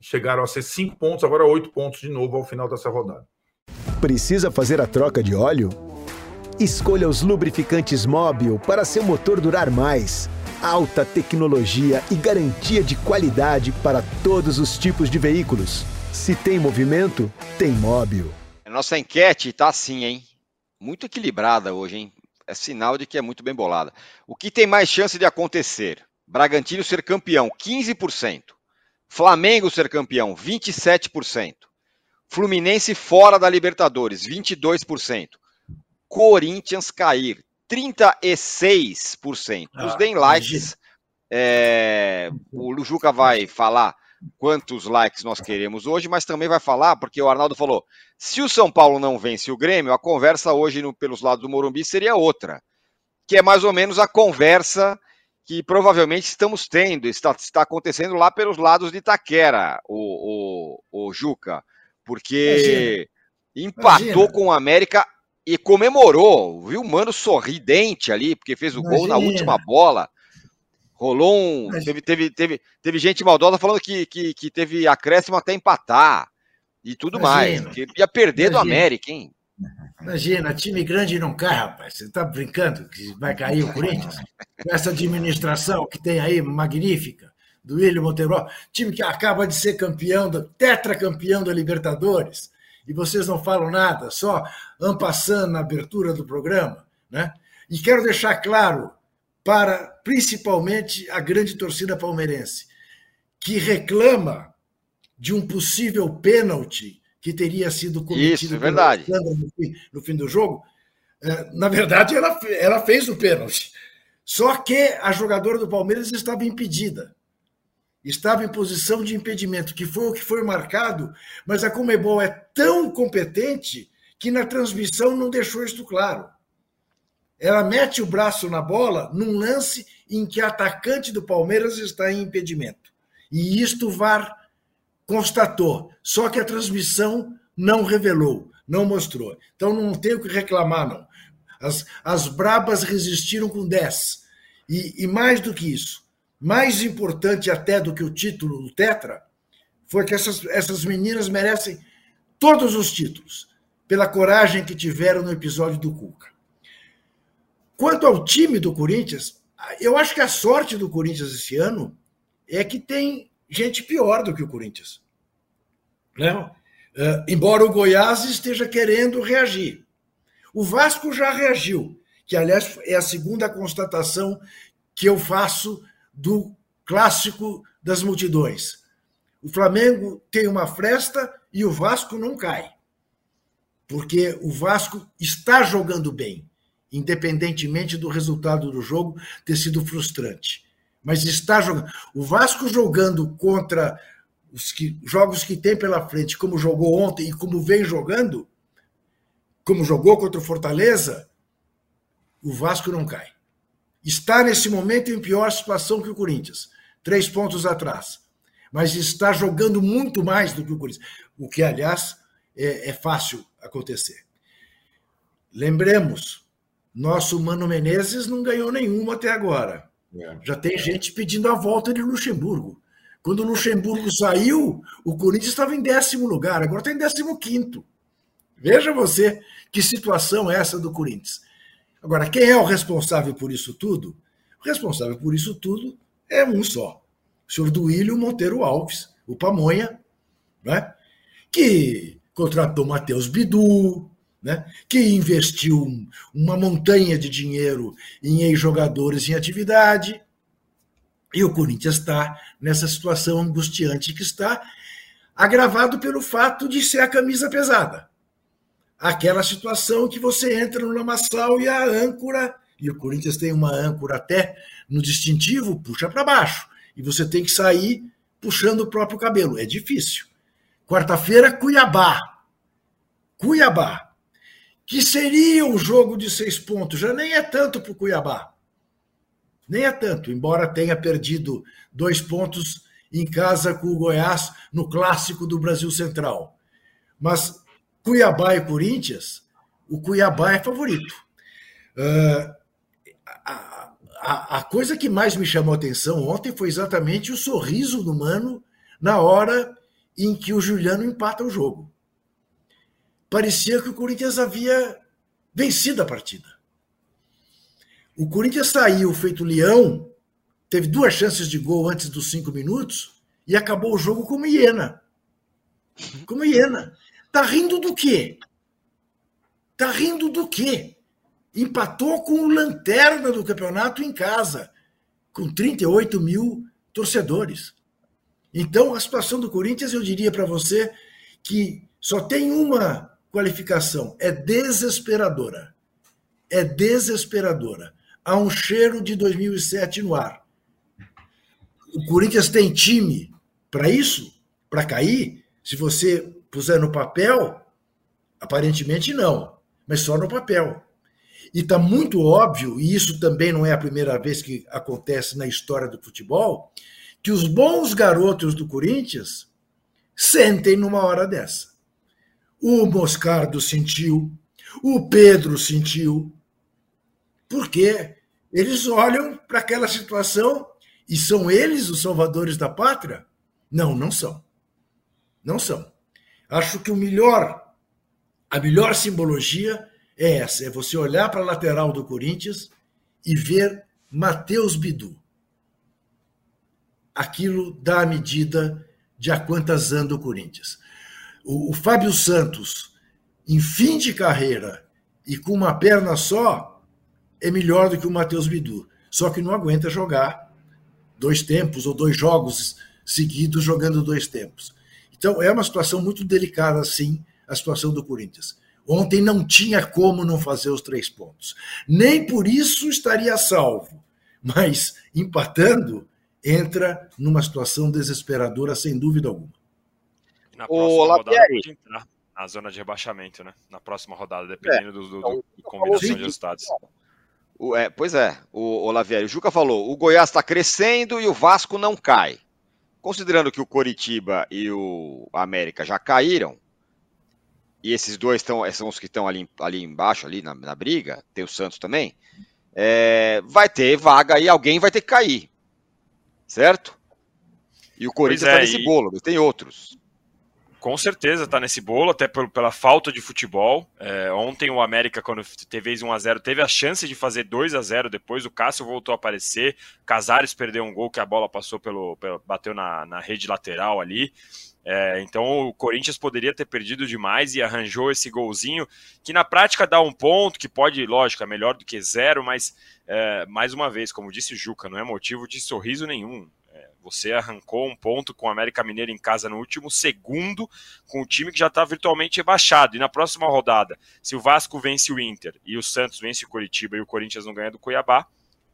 Chegaram a ser cinco pontos, agora oito pontos de novo ao final dessa rodada. Precisa fazer a troca de óleo? Escolha os lubrificantes Móbil para seu motor durar mais. Alta tecnologia e garantia de qualidade para todos os tipos de veículos. Se tem movimento, tem Móbil. A nossa enquete tá assim, hein? Muito equilibrada hoje, hein? É sinal de que é muito bem bolada. O que tem mais chance de acontecer? Bragantino ser campeão, 15%. Flamengo ser campeão, 27%. Fluminense fora da Libertadores, 22%. Corinthians cair, 36%. Ah, Os deem likes. É, o Lujuca vai falar quantos likes nós queremos hoje, mas também vai falar, porque o Arnaldo falou: se o São Paulo não vence o Grêmio, a conversa hoje no, pelos lados do Morumbi seria outra, que é mais ou menos a conversa que provavelmente estamos tendo, está, está acontecendo lá pelos lados de Itaquera, o, o, o Juca, porque Imagina. empatou Imagina. com o América e comemorou, viu? Mano sorridente ali, porque fez o Imagina. gol na última bola. Rolou um. Teve, teve, teve, teve gente maldosa falando que, que, que teve acréscimo até empatar e tudo Imagina. mais. Que ia perder Imagina. do América, hein? Imagina, time grande não cai, rapaz. Você está brincando que vai cair o Corinthians? Com essa administração que tem aí, magnífica, do William Monteiro, time que acaba de ser campeão, tetracampeão da Libertadores, e vocês não falam nada, só ampassando na abertura do programa. Né? E quero deixar claro para principalmente a grande torcida palmeirense, que reclama de um possível pênalti que teria sido cometido Isso, é verdade. No, fim, no fim do jogo. É, na verdade, ela, ela fez o pênalti. Só que a jogadora do Palmeiras estava impedida. Estava em posição de impedimento, que foi o que foi marcado, mas a Comebol é tão competente que na transmissão não deixou isto claro. Ela mete o braço na bola num lance em que a atacante do Palmeiras está em impedimento. E isto VAR constatou, só que a transmissão não revelou, não mostrou. Então não tem o que reclamar, não. As, as brabas resistiram com 10. E, e mais do que isso, mais importante até do que o título do Tetra, foi que essas, essas meninas merecem todos os títulos, pela coragem que tiveram no episódio do Cuca. Quanto ao time do Corinthians, eu acho que a sorte do Corinthians esse ano é que tem gente pior do que o Corinthians. Né? Uh, embora o Goiás esteja querendo reagir. O Vasco já reagiu, que aliás é a segunda constatação que eu faço do clássico das multidões. O Flamengo tem uma fresta e o Vasco não cai. Porque o Vasco está jogando bem, independentemente do resultado do jogo ter sido frustrante mas está jogando. O Vasco jogando contra os que, jogos que tem pela frente, como jogou ontem e como vem jogando, como jogou contra o Fortaleza, o Vasco não cai. Está nesse momento em pior situação que o Corinthians, três pontos atrás. Mas está jogando muito mais do que o Corinthians, o que, aliás, é, é fácil acontecer. Lembremos, nosso Mano Menezes não ganhou nenhuma até agora. É. Já tem gente pedindo a volta de Luxemburgo. Quando o Luxemburgo saiu, o Corinthians estava em décimo lugar, agora está em décimo quinto. Veja você que situação é essa do Corinthians. Agora, quem é o responsável por isso tudo? O responsável por isso tudo é um só. O senhor Duílio Monteiro Alves, o Pamonha, né? que contratou Matheus Bidu, né, que investiu uma montanha de dinheiro em ex-jogadores em atividade, e o Corinthians está nessa situação angustiante que está, agravado pelo fato de ser a camisa pesada. Aquela situação que você entra no lamaçal e a âncora, e o Corinthians tem uma âncora até no distintivo, puxa para baixo. E você tem que sair puxando o próprio cabelo. É difícil. Quarta-feira, Cuiabá. Cuiabá. Que seria um jogo de seis pontos. Já nem é tanto para o Cuiabá. Nem é tanto, embora tenha perdido dois pontos em casa com o Goiás no clássico do Brasil Central. Mas Cuiabá e Corinthians, o Cuiabá é favorito. Uh, a, a, a, coisa que mais me chamou a atenção ontem foi exatamente o sorriso do Mano na hora em que o Juliano empata o jogo. Parecia que o Corinthians havia vencido a partida. O Corinthians saiu feito leão, teve duas chances de gol antes dos cinco minutos e acabou o jogo como hiena. Como hiena. Tá rindo do quê? Tá rindo do quê? Empatou com o lanterna do campeonato em casa, com 38 mil torcedores. Então, a situação do Corinthians, eu diria para você que só tem uma qualificação: é desesperadora. É desesperadora há um cheiro de 2007 no ar. O Corinthians tem time para isso? Para cair? Se você puser no papel, aparentemente não, mas só no papel. E está muito óbvio, e isso também não é a primeira vez que acontece na história do futebol, que os bons garotos do Corinthians sentem numa hora dessa. O Moscardo sentiu, o Pedro sentiu, porque eles olham para aquela situação e são eles os salvadores da pátria? Não, não são. Não são. Acho que o melhor, a melhor simbologia é essa: é você olhar para a lateral do Corinthians e ver Matheus Bidu. Aquilo dá a medida de a quantas anda o Corinthians. O, o Fábio Santos, em fim de carreira e com uma perna só, é melhor do que o Matheus Bidu. Só que não aguenta jogar dois tempos ou dois jogos seguidos jogando dois tempos. Então é uma situação muito delicada, sim, a situação do Corinthians. Ontem não tinha como não fazer os três pontos. Nem por isso estaria salvo. Mas empatando, entra numa situação desesperadora, sem dúvida alguma. E na próxima Ô, rodada pode entrar na zona de rebaixamento, né? Na próxima rodada, dependendo é, do, do, do, do combinação de resultados. O, é, pois é, o, o Lavieri, o Juca falou, o Goiás está crescendo e o Vasco não cai. Considerando que o Coritiba e o América já caíram, e esses dois tão, são os que estão ali, ali embaixo, ali na, na briga, tem o Santos também, é, vai ter vaga e alguém vai ter que cair. Certo? E o Corinthians está é, nesse e... bolo, mas tem outros. Com certeza está nesse bolo, até pela falta de futebol. É, ontem o América, quando teve 1x0, teve a chance de fazer 2 a 0 depois. O Cássio voltou a aparecer. Casares perdeu um gol que a bola passou pelo. pelo bateu na, na rede lateral ali. É, então o Corinthians poderia ter perdido demais e arranjou esse golzinho, que na prática dá um ponto, que pode, lógico, é melhor do que zero, mas é, mais uma vez, como disse o Juca, não é motivo de sorriso nenhum. Você arrancou um ponto com o América Mineiro em casa no último segundo, com o time que já está virtualmente rebaixado. E na próxima rodada, se o Vasco vence o Inter e o Santos vence o Curitiba e o Corinthians não ganha do Cuiabá,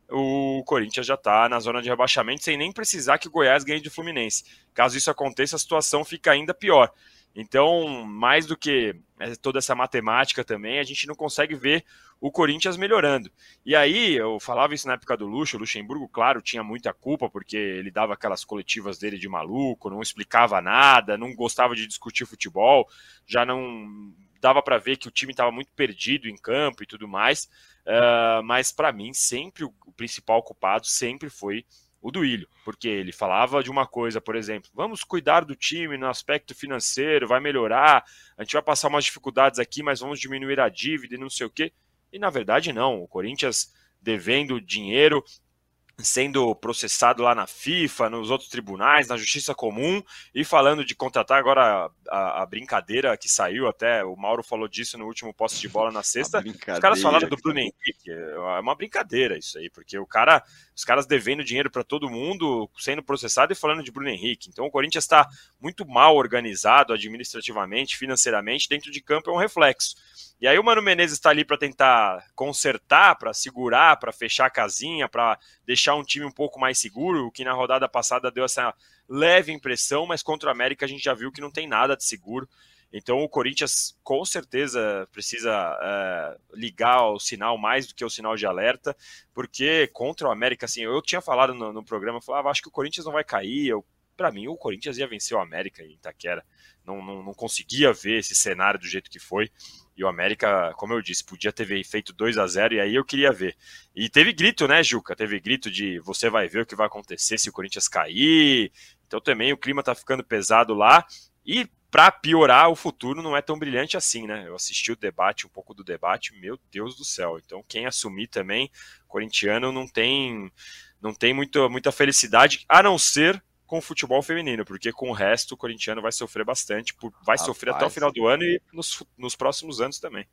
o Corinthians já está na zona de rebaixamento sem nem precisar que o Goiás ganhe de Fluminense. Caso isso aconteça, a situação fica ainda pior. Então, mais do que é, toda essa matemática também, a gente não consegue ver o Corinthians melhorando. E aí, eu falava isso na época do Luxo, o Luxemburgo, claro, tinha muita culpa, porque ele dava aquelas coletivas dele de maluco, não explicava nada, não gostava de discutir futebol, já não dava para ver que o time estava muito perdido em campo e tudo mais. Uh, mas para mim, sempre o, o principal culpado sempre foi o Duílio, porque ele falava de uma coisa, por exemplo, vamos cuidar do time no aspecto financeiro, vai melhorar, a gente vai passar umas dificuldades aqui, mas vamos diminuir a dívida e não sei o quê. E na verdade não, o Corinthians devendo dinheiro, sendo processado lá na FIFA, nos outros tribunais, na Justiça Comum, e falando de contratar agora a, a, brincadeira que saiu até, o Mauro falou disso no último poste de bola na sexta, os caras falaram do Bruno Henrique, é uma brincadeira isso aí, porque o cara, os caras devendo dinheiro para todo mundo, sendo processado e falando de Bruno Henrique, então o Corinthians está muito mal organizado administrativamente, financeiramente, dentro de campo é um reflexo. E aí o Mano Menezes está ali para tentar consertar, para segurar, para fechar a casinha, para deixar um time um pouco mais seguro, o que na rodada passada deu essa leve impressão, mas contra o América a gente já viu que não tem nada de seguro. Então o Corinthians com certeza precisa é, ligar o sinal mais do que o sinal de alerta, porque contra o América, assim, eu tinha falado no, no programa, eu falava, acho que o Corinthians não vai cair, para mim o Corinthians ia vencer o América em Itaquera, não, não, não conseguia ver esse cenário do jeito que foi, e o América, como eu disse, podia ter feito 2 a 0 e aí eu queria ver. E teve grito, né, Juca? Teve grito de você vai ver o que vai acontecer se o Corinthians cair. Então também o clima tá ficando pesado lá. E para piorar, o futuro não é tão brilhante assim, né? Eu assisti o debate, um pouco do debate, meu Deus do céu. Então, quem assumir também, corintiano, não tem não tem muito, muita felicidade, a não ser com o futebol feminino, porque com o resto o corintiano vai sofrer bastante, vai Rapaz, sofrer até o final do ano e nos, nos próximos anos também.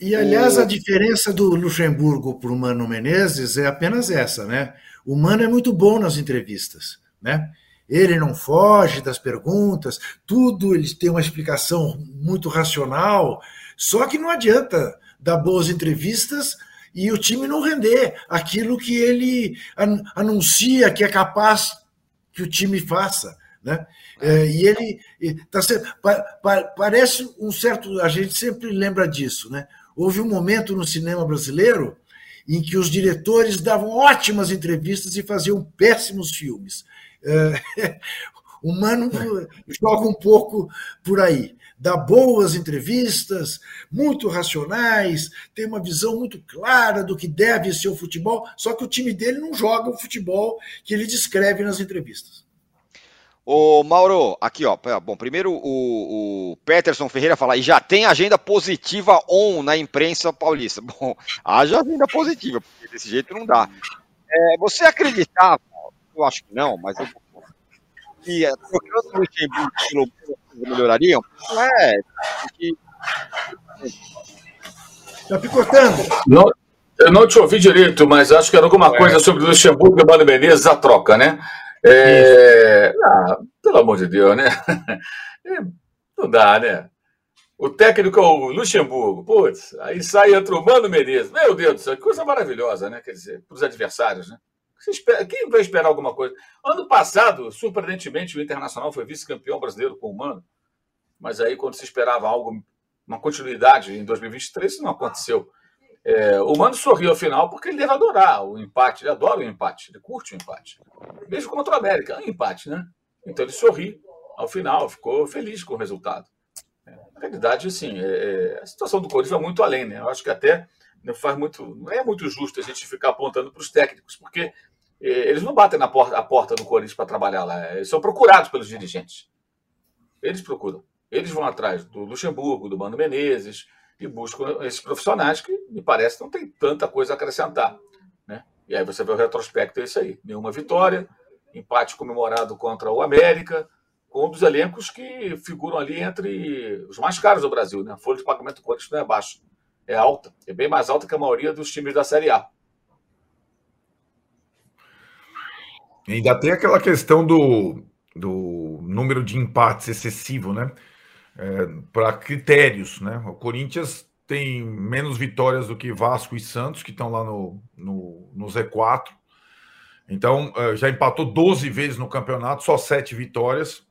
E, aliás, a diferença do Luxemburgo para o Mano Menezes é apenas essa, né? O Mano é muito bom nas entrevistas, né? Ele não foge das perguntas, tudo ele tem uma explicação muito racional, só que não adianta dar boas entrevistas e o time não render aquilo que ele anuncia que é capaz que o time faça. Né? É, e ele tá, parece um certo. A gente sempre lembra disso. Né? Houve um momento no cinema brasileiro em que os diretores davam ótimas entrevistas e faziam péssimos filmes. É, o Mano joga um pouco por aí. Dá boas entrevistas, muito racionais, tem uma visão muito clara do que deve ser o futebol, só que o time dele não joga o futebol que ele descreve nas entrevistas. Ô, Mauro, aqui, ó. Bom, primeiro o, o Peterson Ferreira fala, e já tem agenda positiva on na imprensa paulista. Bom, haja agenda positiva, porque desse jeito não dá. É, você acreditava, eu acho que não, mas eu que trocando o Luxemburgo pelo melhorariam? Não é. Que... Tá picotando. Não, eu não te ouvi direito, mas acho que era alguma é. coisa sobre o Luxemburgo e o Mano Menezes, a troca, né? É... Ah, pelo amor de Deus, né? É, não dá, né? O técnico é o Luxemburgo, putz, aí sai entra o Mano Menezes. Meu Deus do céu, que coisa maravilhosa, né? Quer dizer, para os adversários, né? Quem vai esperar alguma coisa? Ano passado, surpreendentemente, o Internacional foi vice-campeão brasileiro com o Mano, mas aí quando se esperava algo, uma continuidade em 2023, isso não aconteceu. É, o Mano sorriu ao final porque ele deve adorar o empate, ele adora o empate, ele curte o empate. Mesmo contra o América, é um empate, né? Então ele sorri ao final, ficou feliz com o resultado. É, na realidade, assim, é, a situação do Corinthians vai muito além, né? Eu acho que até não faz muito, não é muito justo a gente ficar apontando para os técnicos, porque eles não batem na porta, a porta do Corinthians para trabalhar lá, eles são procurados pelos dirigentes. Eles procuram. Eles vão atrás do Luxemburgo, do Mano Menezes, e buscam esses profissionais que, me parece, não tem tanta coisa a acrescentar. Né? E aí você vê o retrospecto, é isso aí. Nenhuma vitória, empate comemorado contra o América, com um dos elencos que figuram ali entre os mais caros do Brasil. Né? A folha de pagamento do Corinthians não é baixa, é alta. É bem mais alta que a maioria dos times da Série A. Ainda tem aquela questão do, do número de empates excessivo, né? É, para critérios, né? O Corinthians tem menos vitórias do que Vasco e Santos, que estão lá no, no, no Z4. Então, é, já empatou 12 vezes no campeonato, só 7 vitórias.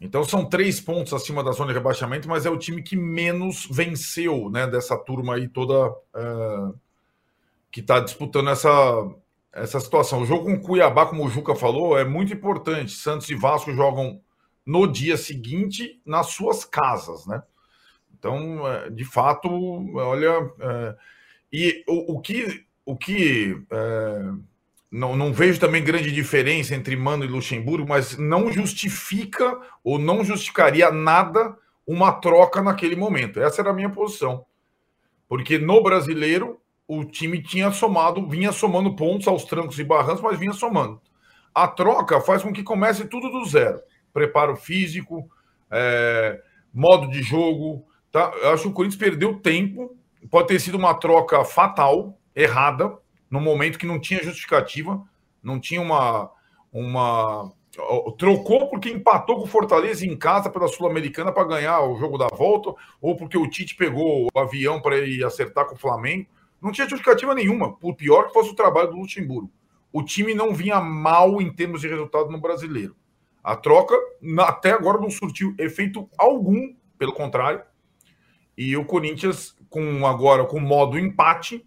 Então, são três pontos acima da zona de rebaixamento, mas é o time que menos venceu né, dessa turma aí toda é, que está disputando essa, essa situação. O jogo com Cuiabá, como o Juca falou, é muito importante. Santos e Vasco jogam no dia seguinte nas suas casas, né? Então, é, de fato, olha, é, e o, o, que o que é, não, não vejo também grande diferença entre Mano e Luxemburgo, mas não justifica ou não justificaria nada uma troca naquele momento. Essa era a minha posição. Porque no brasileiro o time tinha somado, vinha somando pontos aos trancos e barrancos, mas vinha somando. A troca faz com que comece tudo do zero. Preparo físico, é, modo de jogo. Tá? Eu acho que o Corinthians perdeu tempo. Pode ter sido uma troca fatal, errada, no momento que não tinha justificativa, não tinha uma, uma trocou porque empatou com o Fortaleza em casa pela Sul-Americana para ganhar o jogo da volta, ou porque o Tite pegou o avião para ir acertar com o Flamengo. Não tinha justificativa nenhuma, por pior que fosse o trabalho do Luxemburgo. O time não vinha mal em termos de resultado no brasileiro. A troca até agora não surtiu efeito algum, pelo contrário. E o Corinthians, com agora com modo empate,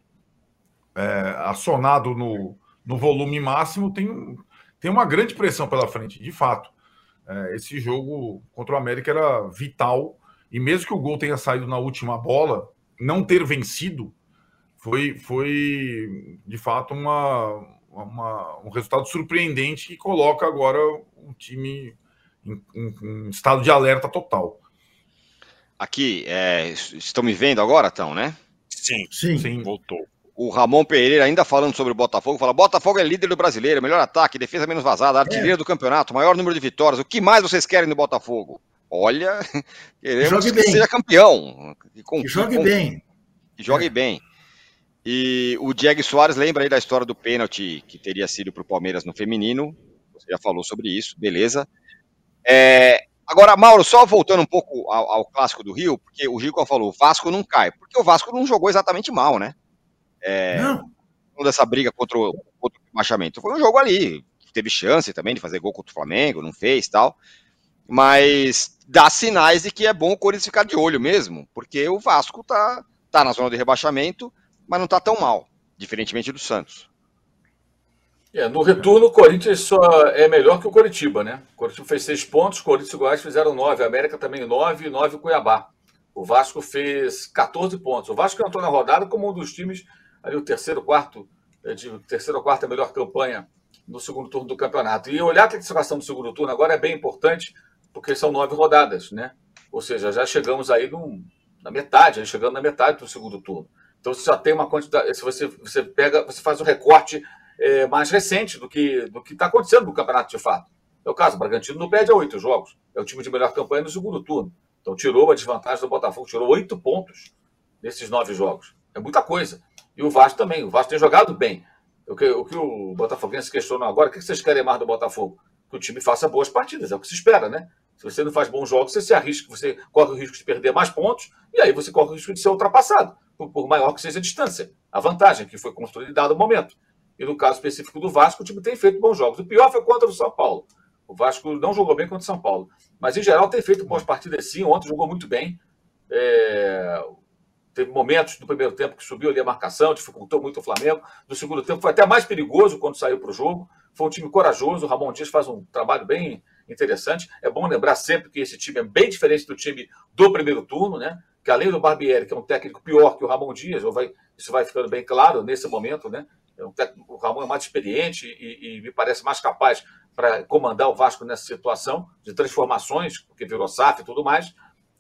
é, acionado no, no volume máximo, tem, tem uma grande pressão pela frente, de fato. É, esse jogo contra o América era vital. E mesmo que o gol tenha saído na última bola, não ter vencido foi, foi de fato uma, uma, um resultado surpreendente que coloca agora o time em, em, em estado de alerta total. Aqui, é, estão me vendo agora, estão, né? Sim, sim, sim. Voltou. O Ramon Pereira, ainda falando sobre o Botafogo, fala: Botafogo é líder do brasileiro, melhor ataque, defesa menos vazada, artilheiro é. do campeonato, maior número de vitórias. O que mais vocês querem no Botafogo? Olha, queremos jogue que bem. seja campeão. Com, que jogue com, bem. Que jogue é. bem. E o Diego Soares lembra aí da história do pênalti que teria sido para o Palmeiras no feminino. Você já falou sobre isso, beleza. É, agora, Mauro, só voltando um pouco ao, ao, clássico do Rio, porque o Rico falou, o Vasco não cai, porque o Vasco não jogou exatamente mal, né? É, não. Dessa briga contra o, contra o rebaixamento. Foi um jogo ali, teve chance também de fazer gol contra o Flamengo, não fez tal. Mas dá sinais de que é bom o Corinthians ficar de olho mesmo, porque o Vasco tá, tá na zona de rebaixamento mas não está tão mal, diferentemente do Santos. É, no retorno, o Corinthians só é melhor que o Coritiba, né? O Coritiba fez seis pontos, o Corinthians e o Goiás fizeram nove, a América também nove e nove o Cuiabá. O Vasco fez 14 pontos. O Vasco entrou na rodada como um dos times, ali o terceiro, quarto, é, de terceira ou quarta melhor campanha no segundo turno do campeonato. E olhar a classificação do segundo turno agora é bem importante, porque são nove rodadas, né? Ou seja, já chegamos aí num, na metade, chegando na metade do segundo turno. Então você já tem uma quantidade. Se você, você pega, você faz um recorte é, mais recente do que do que está acontecendo no campeonato de fato. É o caso, o Bragantino não perde a oito jogos. É o time de melhor campanha no segundo turno. Então tirou a desvantagem do Botafogo, tirou oito pontos nesses nove jogos. É muita coisa. E o Vasco também. O Vasco tem jogado bem. O que o, que o Botafoguense questionou agora, o que vocês querem mais do Botafogo? Que o time faça boas partidas, é o que se espera, né? Se você não faz bons jogos, você se arrisca, você corre o risco de perder mais pontos, e aí você corre o risco de ser ultrapassado por maior que seja a distância, a vantagem que foi construída em dado momento. E no caso específico do Vasco, o time tem feito bons jogos. O pior foi contra o São Paulo. O Vasco não jogou bem contra o São Paulo. Mas, em geral, tem feito boas partidas sim. Ontem jogou muito bem. É... Teve momentos no primeiro tempo que subiu ali a marcação, dificultou muito o Flamengo. No segundo tempo foi até mais perigoso quando saiu para o jogo. Foi um time corajoso. O Ramon Dias faz um trabalho bem interessante. É bom lembrar sempre que esse time é bem diferente do time do primeiro turno, né? Que além do Barbieri, que é um técnico pior que o Ramon Dias, vai, isso vai ficando bem claro nesse momento, né? É o Ramon é mais experiente e, e me parece mais capaz para comandar o Vasco nessa situação de transformações, porque virou SAF e tudo mais,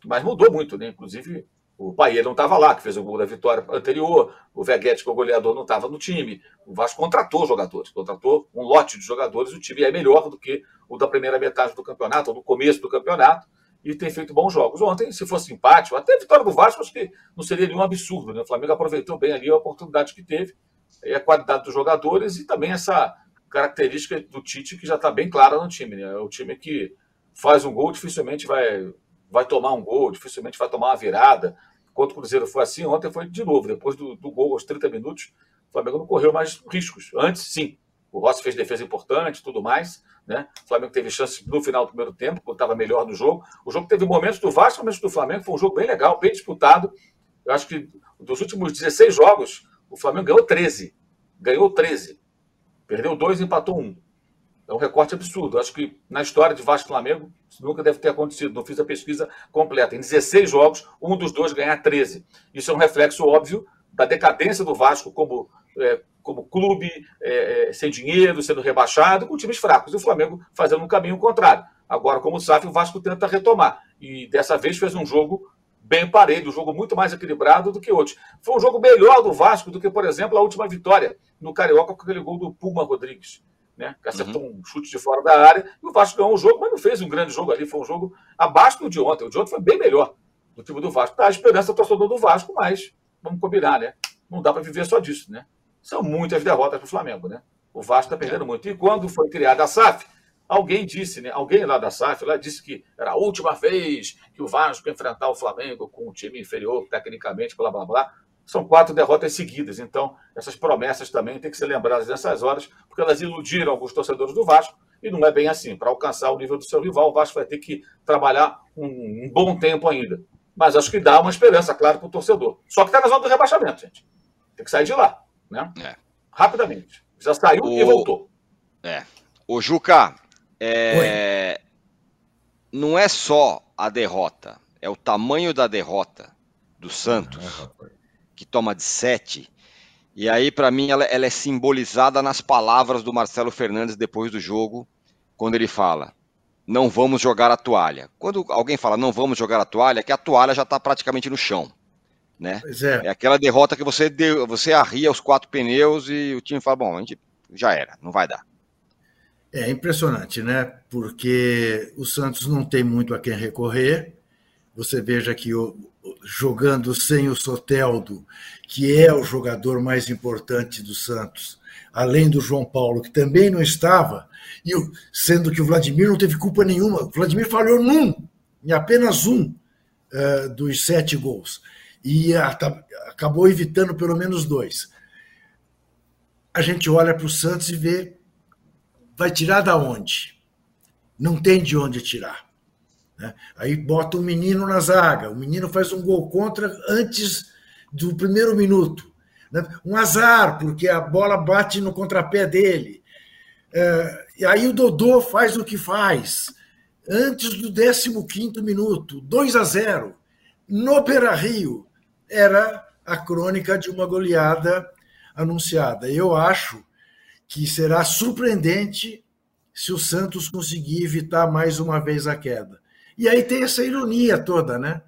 mas mudou muito, né? Inclusive, o Paier não estava lá, que fez o gol da vitória anterior, o Veguete, que é o goleador, não estava no time. O Vasco contratou jogadores, contratou um lote de jogadores, o time é melhor do que o da primeira metade do campeonato, ou do começo do campeonato, e tem feito bons jogos. Ontem, se fosse empate, até a vitória do Vasco, acho que não seria nenhum absurdo. Né? O Flamengo aproveitou bem ali a oportunidade que teve, e a qualidade dos jogadores e também essa característica do Tite que já está bem clara no time. Né? O time que faz um gol, dificilmente vai, vai tomar um gol, dificilmente vai tomar uma virada. Enquanto o Cruzeiro foi assim, ontem foi de novo. Depois do, do gol, aos 30 minutos, o Flamengo não correu mais riscos. Antes, sim. O Rossi fez defesa importante tudo mais, né? O Flamengo teve chance no final do primeiro tempo, quando estava melhor no jogo. O jogo teve momentos do Vasco, momentos do Flamengo. Foi um jogo bem legal, bem disputado. Eu acho que dos últimos 16 jogos, o Flamengo ganhou 13. Ganhou 13. Perdeu dois e empatou um. É um recorte absurdo. Eu acho que na história de Vasco e Flamengo, isso nunca deve ter acontecido. Não fiz a pesquisa completa. Em 16 jogos, um dos dois ganhar 13. Isso é um reflexo óbvio da decadência do Vasco como é, como clube, é, é, sem dinheiro, sendo rebaixado, com times fracos. E o Flamengo fazendo um caminho contrário. Agora, como sabe, o Vasco tenta retomar. E dessa vez fez um jogo bem parelho, um jogo muito mais equilibrado do que outros. Foi um jogo melhor do Vasco do que, por exemplo, a última vitória no Carioca com aquele gol do Puma Rodrigues. Né, que acertou uhum. um chute de fora da área, e o Vasco ganhou o jogo, mas não fez um grande jogo ali, foi um jogo abaixo do de ontem. O de ontem foi bem melhor do time do Vasco. Dá a esperança do torcedor do Vasco, mas vamos combinar, né? Não dá para viver só disso, né? São muitas derrotas para o Flamengo, né? O Vasco está perdendo muito. E quando foi criada a SAF, Alguém disse, né? Alguém lá da SAF lá disse que era a última vez que o Vasco enfrentar o Flamengo com um time inferior tecnicamente, blá blá blá. São quatro derrotas seguidas. Então, essas promessas também têm que ser lembradas nessas horas, porque elas iludiram alguns torcedores do Vasco, e não é bem assim. Para alcançar o nível do seu rival, o Vasco vai ter que trabalhar um, um bom tempo ainda. Mas acho que dá uma esperança, claro, para o torcedor. Só que está na zona do rebaixamento, gente. Tem que sair de lá, né? É. Rapidamente. Já saiu o... e voltou. É. O Juca, é... não é só a derrota, é o tamanho da derrota do Santos, que toma de 7. E aí, para mim, ela, ela, é simbolizada nas palavras do Marcelo Fernandes depois do jogo, quando ele fala: não vamos jogar a toalha. Quando alguém fala não vamos jogar a toalha, é que a toalha já está praticamente no chão. Né? É. é. aquela derrota que você, deu, você arria os quatro pneus e o time fala: bom, a gente já era, não vai dar. É impressionante, né? Porque o Santos não tem muito a quem recorrer. Você veja que jogando sem o Soteldo, que é o jogador mais importante do Santos, além do João Paulo, que também não estava, e sendo que o Vladimir não teve culpa nenhuma. O Vladimir falhou num, em apenas um uh, dos sete gols. E acabou evitando pelo menos dois. A gente olha para o Santos e vê vai tirar da onde? Não tem de onde tirar. Né? Aí bota um menino na zaga, o menino faz um gol contra antes do primeiro minuto. Né? Um azar, porque a bola bate no contrapé dele. É, e aí o Dodô faz o que faz. Antes do 15 minuto, 2 a 0 no Beira Rio, era a crônica de uma goleada anunciada. Eu acho que será surpreendente se o Santos conseguir evitar mais uma vez a queda. E aí tem essa ironia toda, né?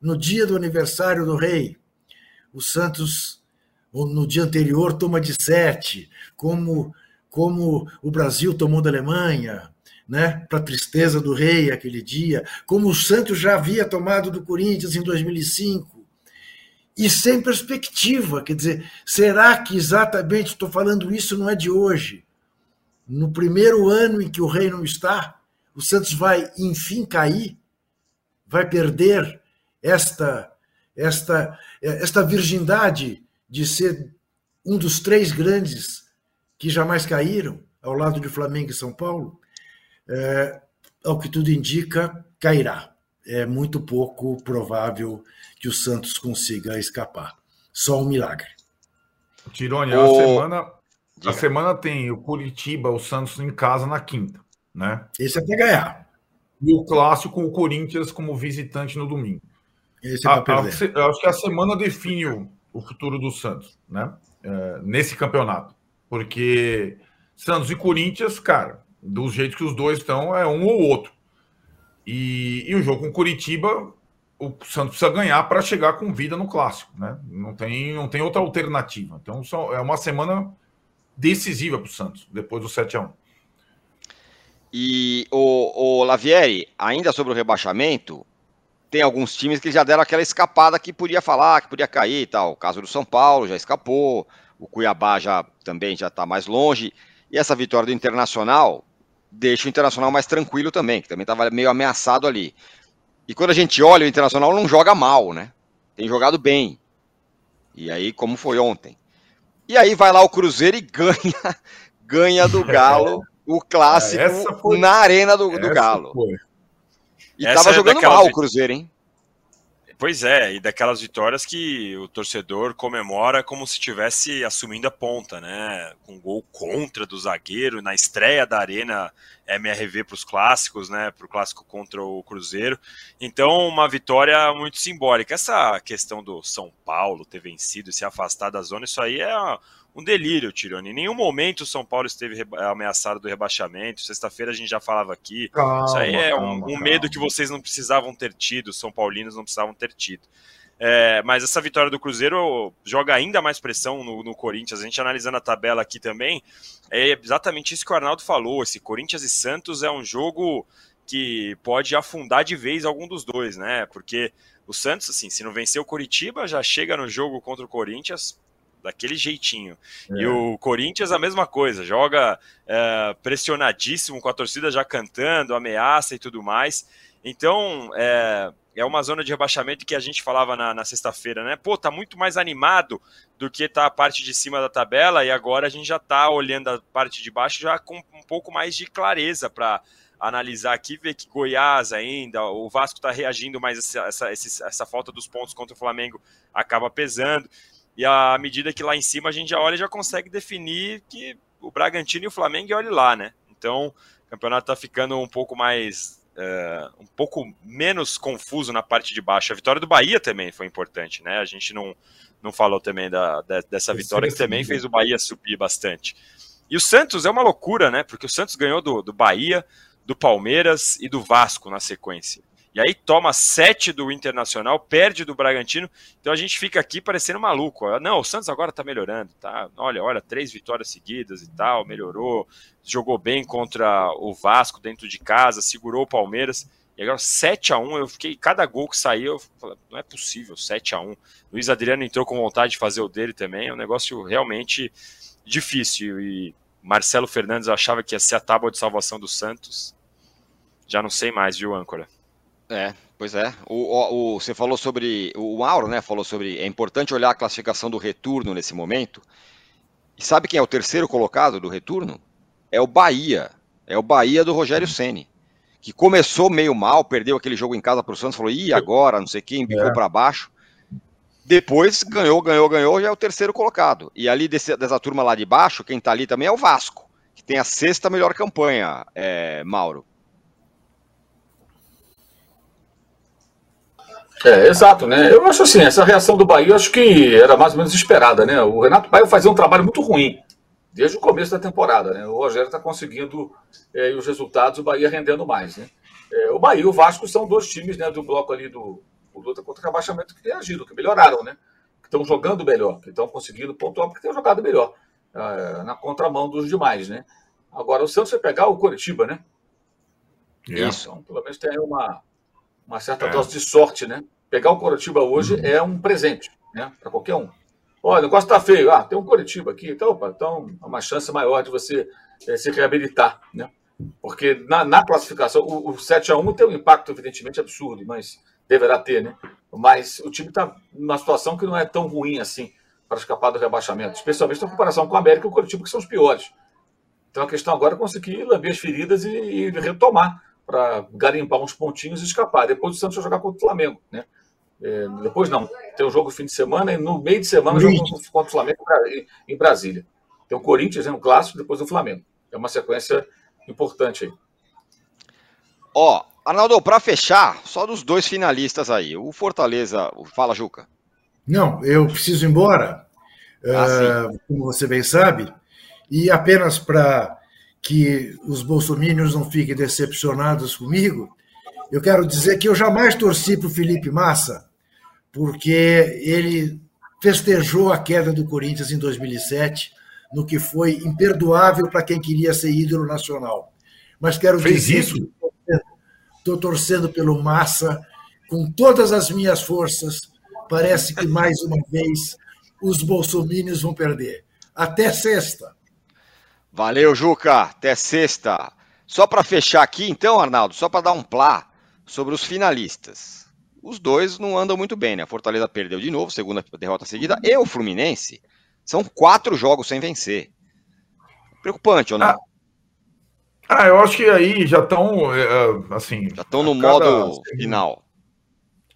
No dia do aniversário do rei, o Santos, no dia anterior, toma de sete, como, como o Brasil tomou da Alemanha, né? para tristeza do rei aquele dia, como o Santos já havia tomado do Corinthians em 2005 e sem perspectiva. Quer dizer, será que exatamente estou falando isso não é de hoje? No primeiro ano em que o rei não está, o Santos vai enfim cair, vai perder esta esta esta virgindade de ser um dos três grandes que jamais caíram ao lado de Flamengo e São Paulo, é, ao que tudo indica, cairá é muito pouco provável que o Santos consiga escapar. Só um milagre. Tirone, o... a, semana, a semana tem o Curitiba, o Santos em casa na quinta, né? Esse é até ganhar. E o clássico, o Corinthians como visitante no domingo. Esse é para perder. A, acho que a semana define o, o futuro do Santos, né? É, nesse campeonato. Porque Santos e Corinthians, cara, do jeito que os dois estão, é um ou outro. E, e o jogo com Curitiba, o Santos precisa ganhar para chegar com vida no clássico, né? Não tem, não tem outra alternativa. Então só, é uma semana decisiva para o Santos, depois do 7 a 1 E o, o Lavieri, ainda sobre o rebaixamento, tem alguns times que já deram aquela escapada que podia falar, que podia cair e tal. O caso do São Paulo já escapou, o Cuiabá já também já está mais longe. E essa vitória do Internacional deixa o Internacional mais tranquilo também, que também estava meio ameaçado ali. E quando a gente olha, o Internacional não joga mal, né? Tem jogado bem. E aí, como foi ontem. E aí vai lá o Cruzeiro e ganha, ganha do Galo o clássico foi... na arena do, do Galo. Foi. E essa tava é jogando mal o Cruzeiro, hein? Pois é, e daquelas vitórias que o torcedor comemora como se estivesse assumindo a ponta, né? Com gol contra do zagueiro na estreia da Arena MRV para os clássicos, né? Para o clássico contra o Cruzeiro. Então, uma vitória muito simbólica. Essa questão do São Paulo ter vencido e se afastar da zona, isso aí é um delírio, Tironi. Em nenhum momento o São Paulo esteve ameaçado do rebaixamento. Sexta-feira a gente já falava aqui. Calma, Isso aí é calma, um, um calma. medo que vocês não precisavam ter tido, os São Paulinos não precisavam ter tido. É, mas essa vitória do Cruzeiro joga ainda mais pressão no, no, Corinthians. A gente analisando a tabela aqui também, é exatamente isso que o Arnaldo falou. Esse Corinthians e Santos é um jogo que pode afundar de vez algum dos dois, né? Porque o Santos, assim, se não vencer o Coritiba, já chega no jogo contra o Corinthians daquele jeitinho. É. E o Corinthians a mesma coisa, joga é, pressionadíssimo com a torcida já cantando, ameaça e tudo mais. Então, é, é uma zona de rebaixamento que a gente falava na, na sexta-feira, né? Pô, tá muito mais animado do que tá a parte de cima da tabela e agora a gente já tá olhando a parte de baixo já com um pouco mais de clareza para analisar aqui, ver que Goiás ainda, o Vasco está reagindo, mas essa, essa, essa falta dos pontos contra o Flamengo acaba pesando. E à medida que lá em cima a gente já olha já consegue definir que o Bragantino e o Flamengo olhe lá, né? Então o campeonato está ficando um pouco mais. Uh, um pouco menos confuso na parte de baixo. A vitória do Bahia também foi importante, né? A gente não, não falou também da, dessa vitória que também fez o Bahia subir bastante. E o Santos é uma loucura, né? Porque o Santos ganhou do, do Bahia, do Palmeiras e do Vasco na sequência. E aí toma sete do Internacional, perde do Bragantino. Então a gente fica aqui parecendo maluco. Não, o Santos agora tá melhorando, tá? Olha, olha, três vitórias seguidas e tal, melhorou, jogou bem contra o Vasco dentro de casa, segurou o Palmeiras. E agora 7 a 1 eu fiquei, cada gol que saiu, eu falei, não é possível, 7 a 1 Luiz Adriano entrou com vontade de fazer o dele também, é um negócio realmente difícil. E Marcelo Fernandes achava que ia ser a tábua de salvação do Santos já não sei mais, viu, âncora? É, pois é. O, o, você falou sobre. O Mauro, né? Falou sobre. É importante olhar a classificação do retorno nesse momento. E sabe quem é o terceiro colocado do retorno? É o Bahia. É o Bahia do Rogério Ceni, que começou meio mal, perdeu aquele jogo em casa para o Santos, falou, ih, agora, não sei quem, bicou é. para baixo. Depois ganhou, ganhou, ganhou, já é o terceiro colocado. E ali desse, dessa turma lá de baixo, quem está ali também é o Vasco, que tem a sexta melhor campanha, é, Mauro. É, exato, né? Eu acho assim, essa reação do Bahia, eu acho que era mais ou menos esperada, né? O Renato Bahia fazia um trabalho muito ruim desde o começo da temporada, né? O Rogério está conseguindo é, os resultados, o Bahia rendendo mais, né? É, o Bahia e o Vasco são dois times, né, do bloco ali do, do luta contra o rebaixamento que reagiram, que melhoraram, né? Que estão jogando melhor, que estão conseguindo pontuar porque têm jogado melhor, é, na contramão dos demais, né? Agora, o Santos vai pegar o Coritiba, né? Isso. Então, pelo menos tem uma, uma certa é. dose de sorte, né? Pegar o Coritiba hoje uhum. é um presente, né? Para qualquer um. Olha, o negócio está feio. Ah, tem um Coritiba aqui. Então, opa, então é uma chance maior de você é, se reabilitar, né? Porque na, na classificação, o, o 7x1 tem um impacto, evidentemente, absurdo, mas deverá ter, né? Mas o time está numa situação que não é tão ruim assim para escapar do rebaixamento, especialmente na comparação com o América e o Coritiba, que são os piores. Então a questão agora é conseguir lamber as feridas e, e retomar para garimpar uns pontinhos e escapar. Depois o Santos vai jogar contra o Flamengo, né? É, depois não. Tem o um jogo fim de semana e no meio de semana jogo contra o Flamengo em Brasília. Tem o Corinthians no né, clássico, depois o Flamengo. É uma sequência importante aí. Ó, Arnaldo, para fechar, só dos dois finalistas aí. O Fortaleza, fala Juca. Não, eu preciso ir embora, ah, uh, como você bem sabe, e apenas para que os bolsomínios não fiquem decepcionados comigo, eu quero dizer que eu jamais torci para o Felipe Massa, porque ele festejou a queda do Corinthians em 2007, no que foi imperdoável para quem queria ser ídolo nacional. Mas quero Fez dizer isso? que estou torcendo pelo Massa com todas as minhas forças. Parece que mais uma vez os bolsomínios vão perder. Até sexta. Valeu, Juca. Até sexta. Só para fechar aqui, então, Arnaldo, só para dar um plá sobre os finalistas. Os dois não andam muito bem, né? A Fortaleza perdeu de novo, segunda derrota seguida, e o Fluminense são quatro jogos sem vencer. Preocupante ou não? Ah, ah eu acho que aí já estão, é, assim. Já estão no modo final.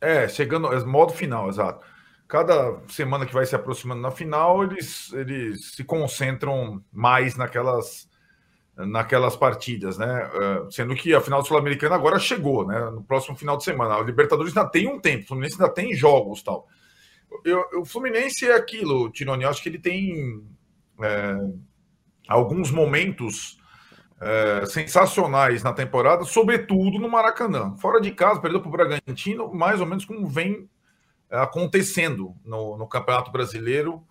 É, chegando, é, modo final, exato cada semana que vai se aproximando na final, eles, eles se concentram mais naquelas, naquelas partidas, né? Uh, sendo que a final sul-americana agora chegou, né? No próximo final de semana. A Libertadores ainda tem um tempo, o Fluminense ainda tem jogos tal. Eu, o Fluminense é aquilo, Tironi, eu acho que ele tem é, alguns momentos é, sensacionais na temporada, sobretudo no Maracanã. Fora de casa, perdeu para o Bragantino, mais ou menos como vem acontecendo no, no Campeonato Brasileiro.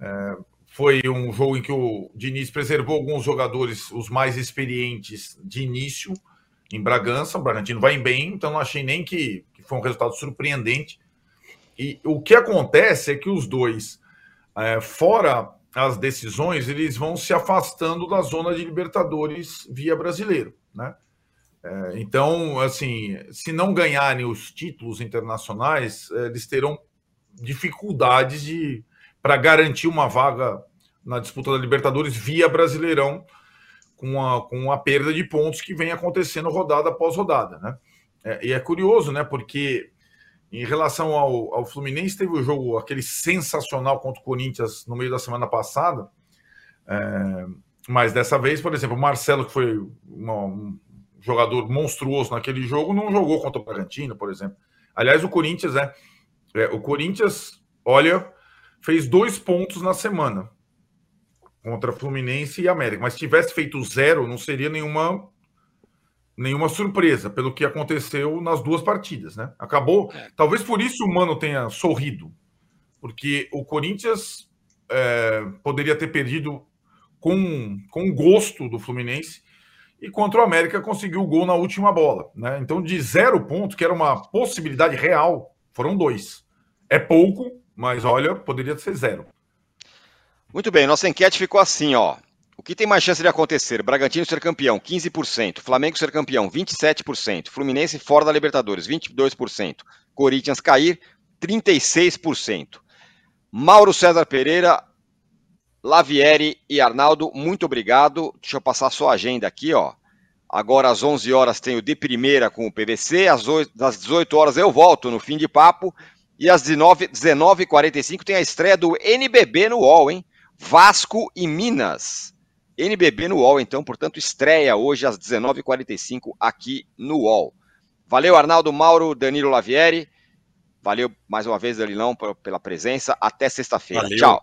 É, foi um jogo em que o Diniz preservou alguns jogadores, os mais experientes, de início, em Bragança. O Bragantino vai bem, então não achei nem que, que foi um resultado surpreendente. E o que acontece é que os dois é, fora as decisões, eles vão se afastando da zona de Libertadores via brasileiro, né? É, então, assim, se não ganharem os títulos internacionais, é, eles terão dificuldades de para garantir uma vaga na disputa da Libertadores via Brasileirão, com a, com a perda de pontos que vem acontecendo rodada após rodada, né? É, e é curioso, né? Porque em relação ao, ao Fluminense, teve o jogo, aquele sensacional contra o Corinthians no meio da semana passada. É, mas dessa vez, por exemplo, o Marcelo, que foi uma, um jogador monstruoso naquele jogo, não jogou contra o Bragantino, por exemplo. Aliás, o Corinthians, é, é o Corinthians, olha, fez dois pontos na semana contra Fluminense e América. Mas se tivesse feito zero, não seria nenhuma nenhuma surpresa pelo que aconteceu nas duas partidas, né? Acabou. É. Talvez por isso o Mano tenha sorrido, porque o Corinthians é, poderia ter perdido com, com gosto do Fluminense e contra o América conseguiu o gol na última bola, né? Então de zero ponto, que era uma possibilidade real, foram dois. É pouco, mas olha, poderia ser zero. Muito bem, nossa enquete ficou assim, ó. O que tem mais chance de acontecer? Bragantino ser campeão, 15%. Flamengo ser campeão, 27%. Fluminense fora da Libertadores, 22%. Corinthians cair, 36%. Mauro César Pereira, Lavieri e Arnaldo, muito obrigado. Deixa eu passar a sua agenda aqui, ó. Agora às 11 horas tem o de primeira com o PVC, às, 8, às 18 horas eu volto no fim de papo e às 19h45 19 tem a estreia do NBB no UOL, hein? Vasco e Minas. NBB no UOL, então, portanto, estreia hoje às 19h45 aqui no UOL. Valeu, Arnaldo Mauro, Danilo Lavieri. Valeu mais uma vez, Danilão, pela presença. Até sexta-feira. Tchau.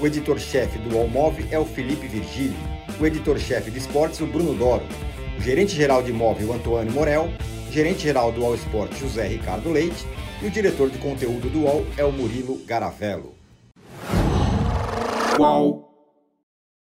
O editor-chefe do Allmove é o Felipe Virgílio. O editor-chefe de esportes, o Bruno Doro. O gerente-geral de imóvel, o Antônio Morel. Gerente-geral do All Sport, José Ricardo Leite e o diretor de conteúdo do UOL é o Murilo Garavello. Qual?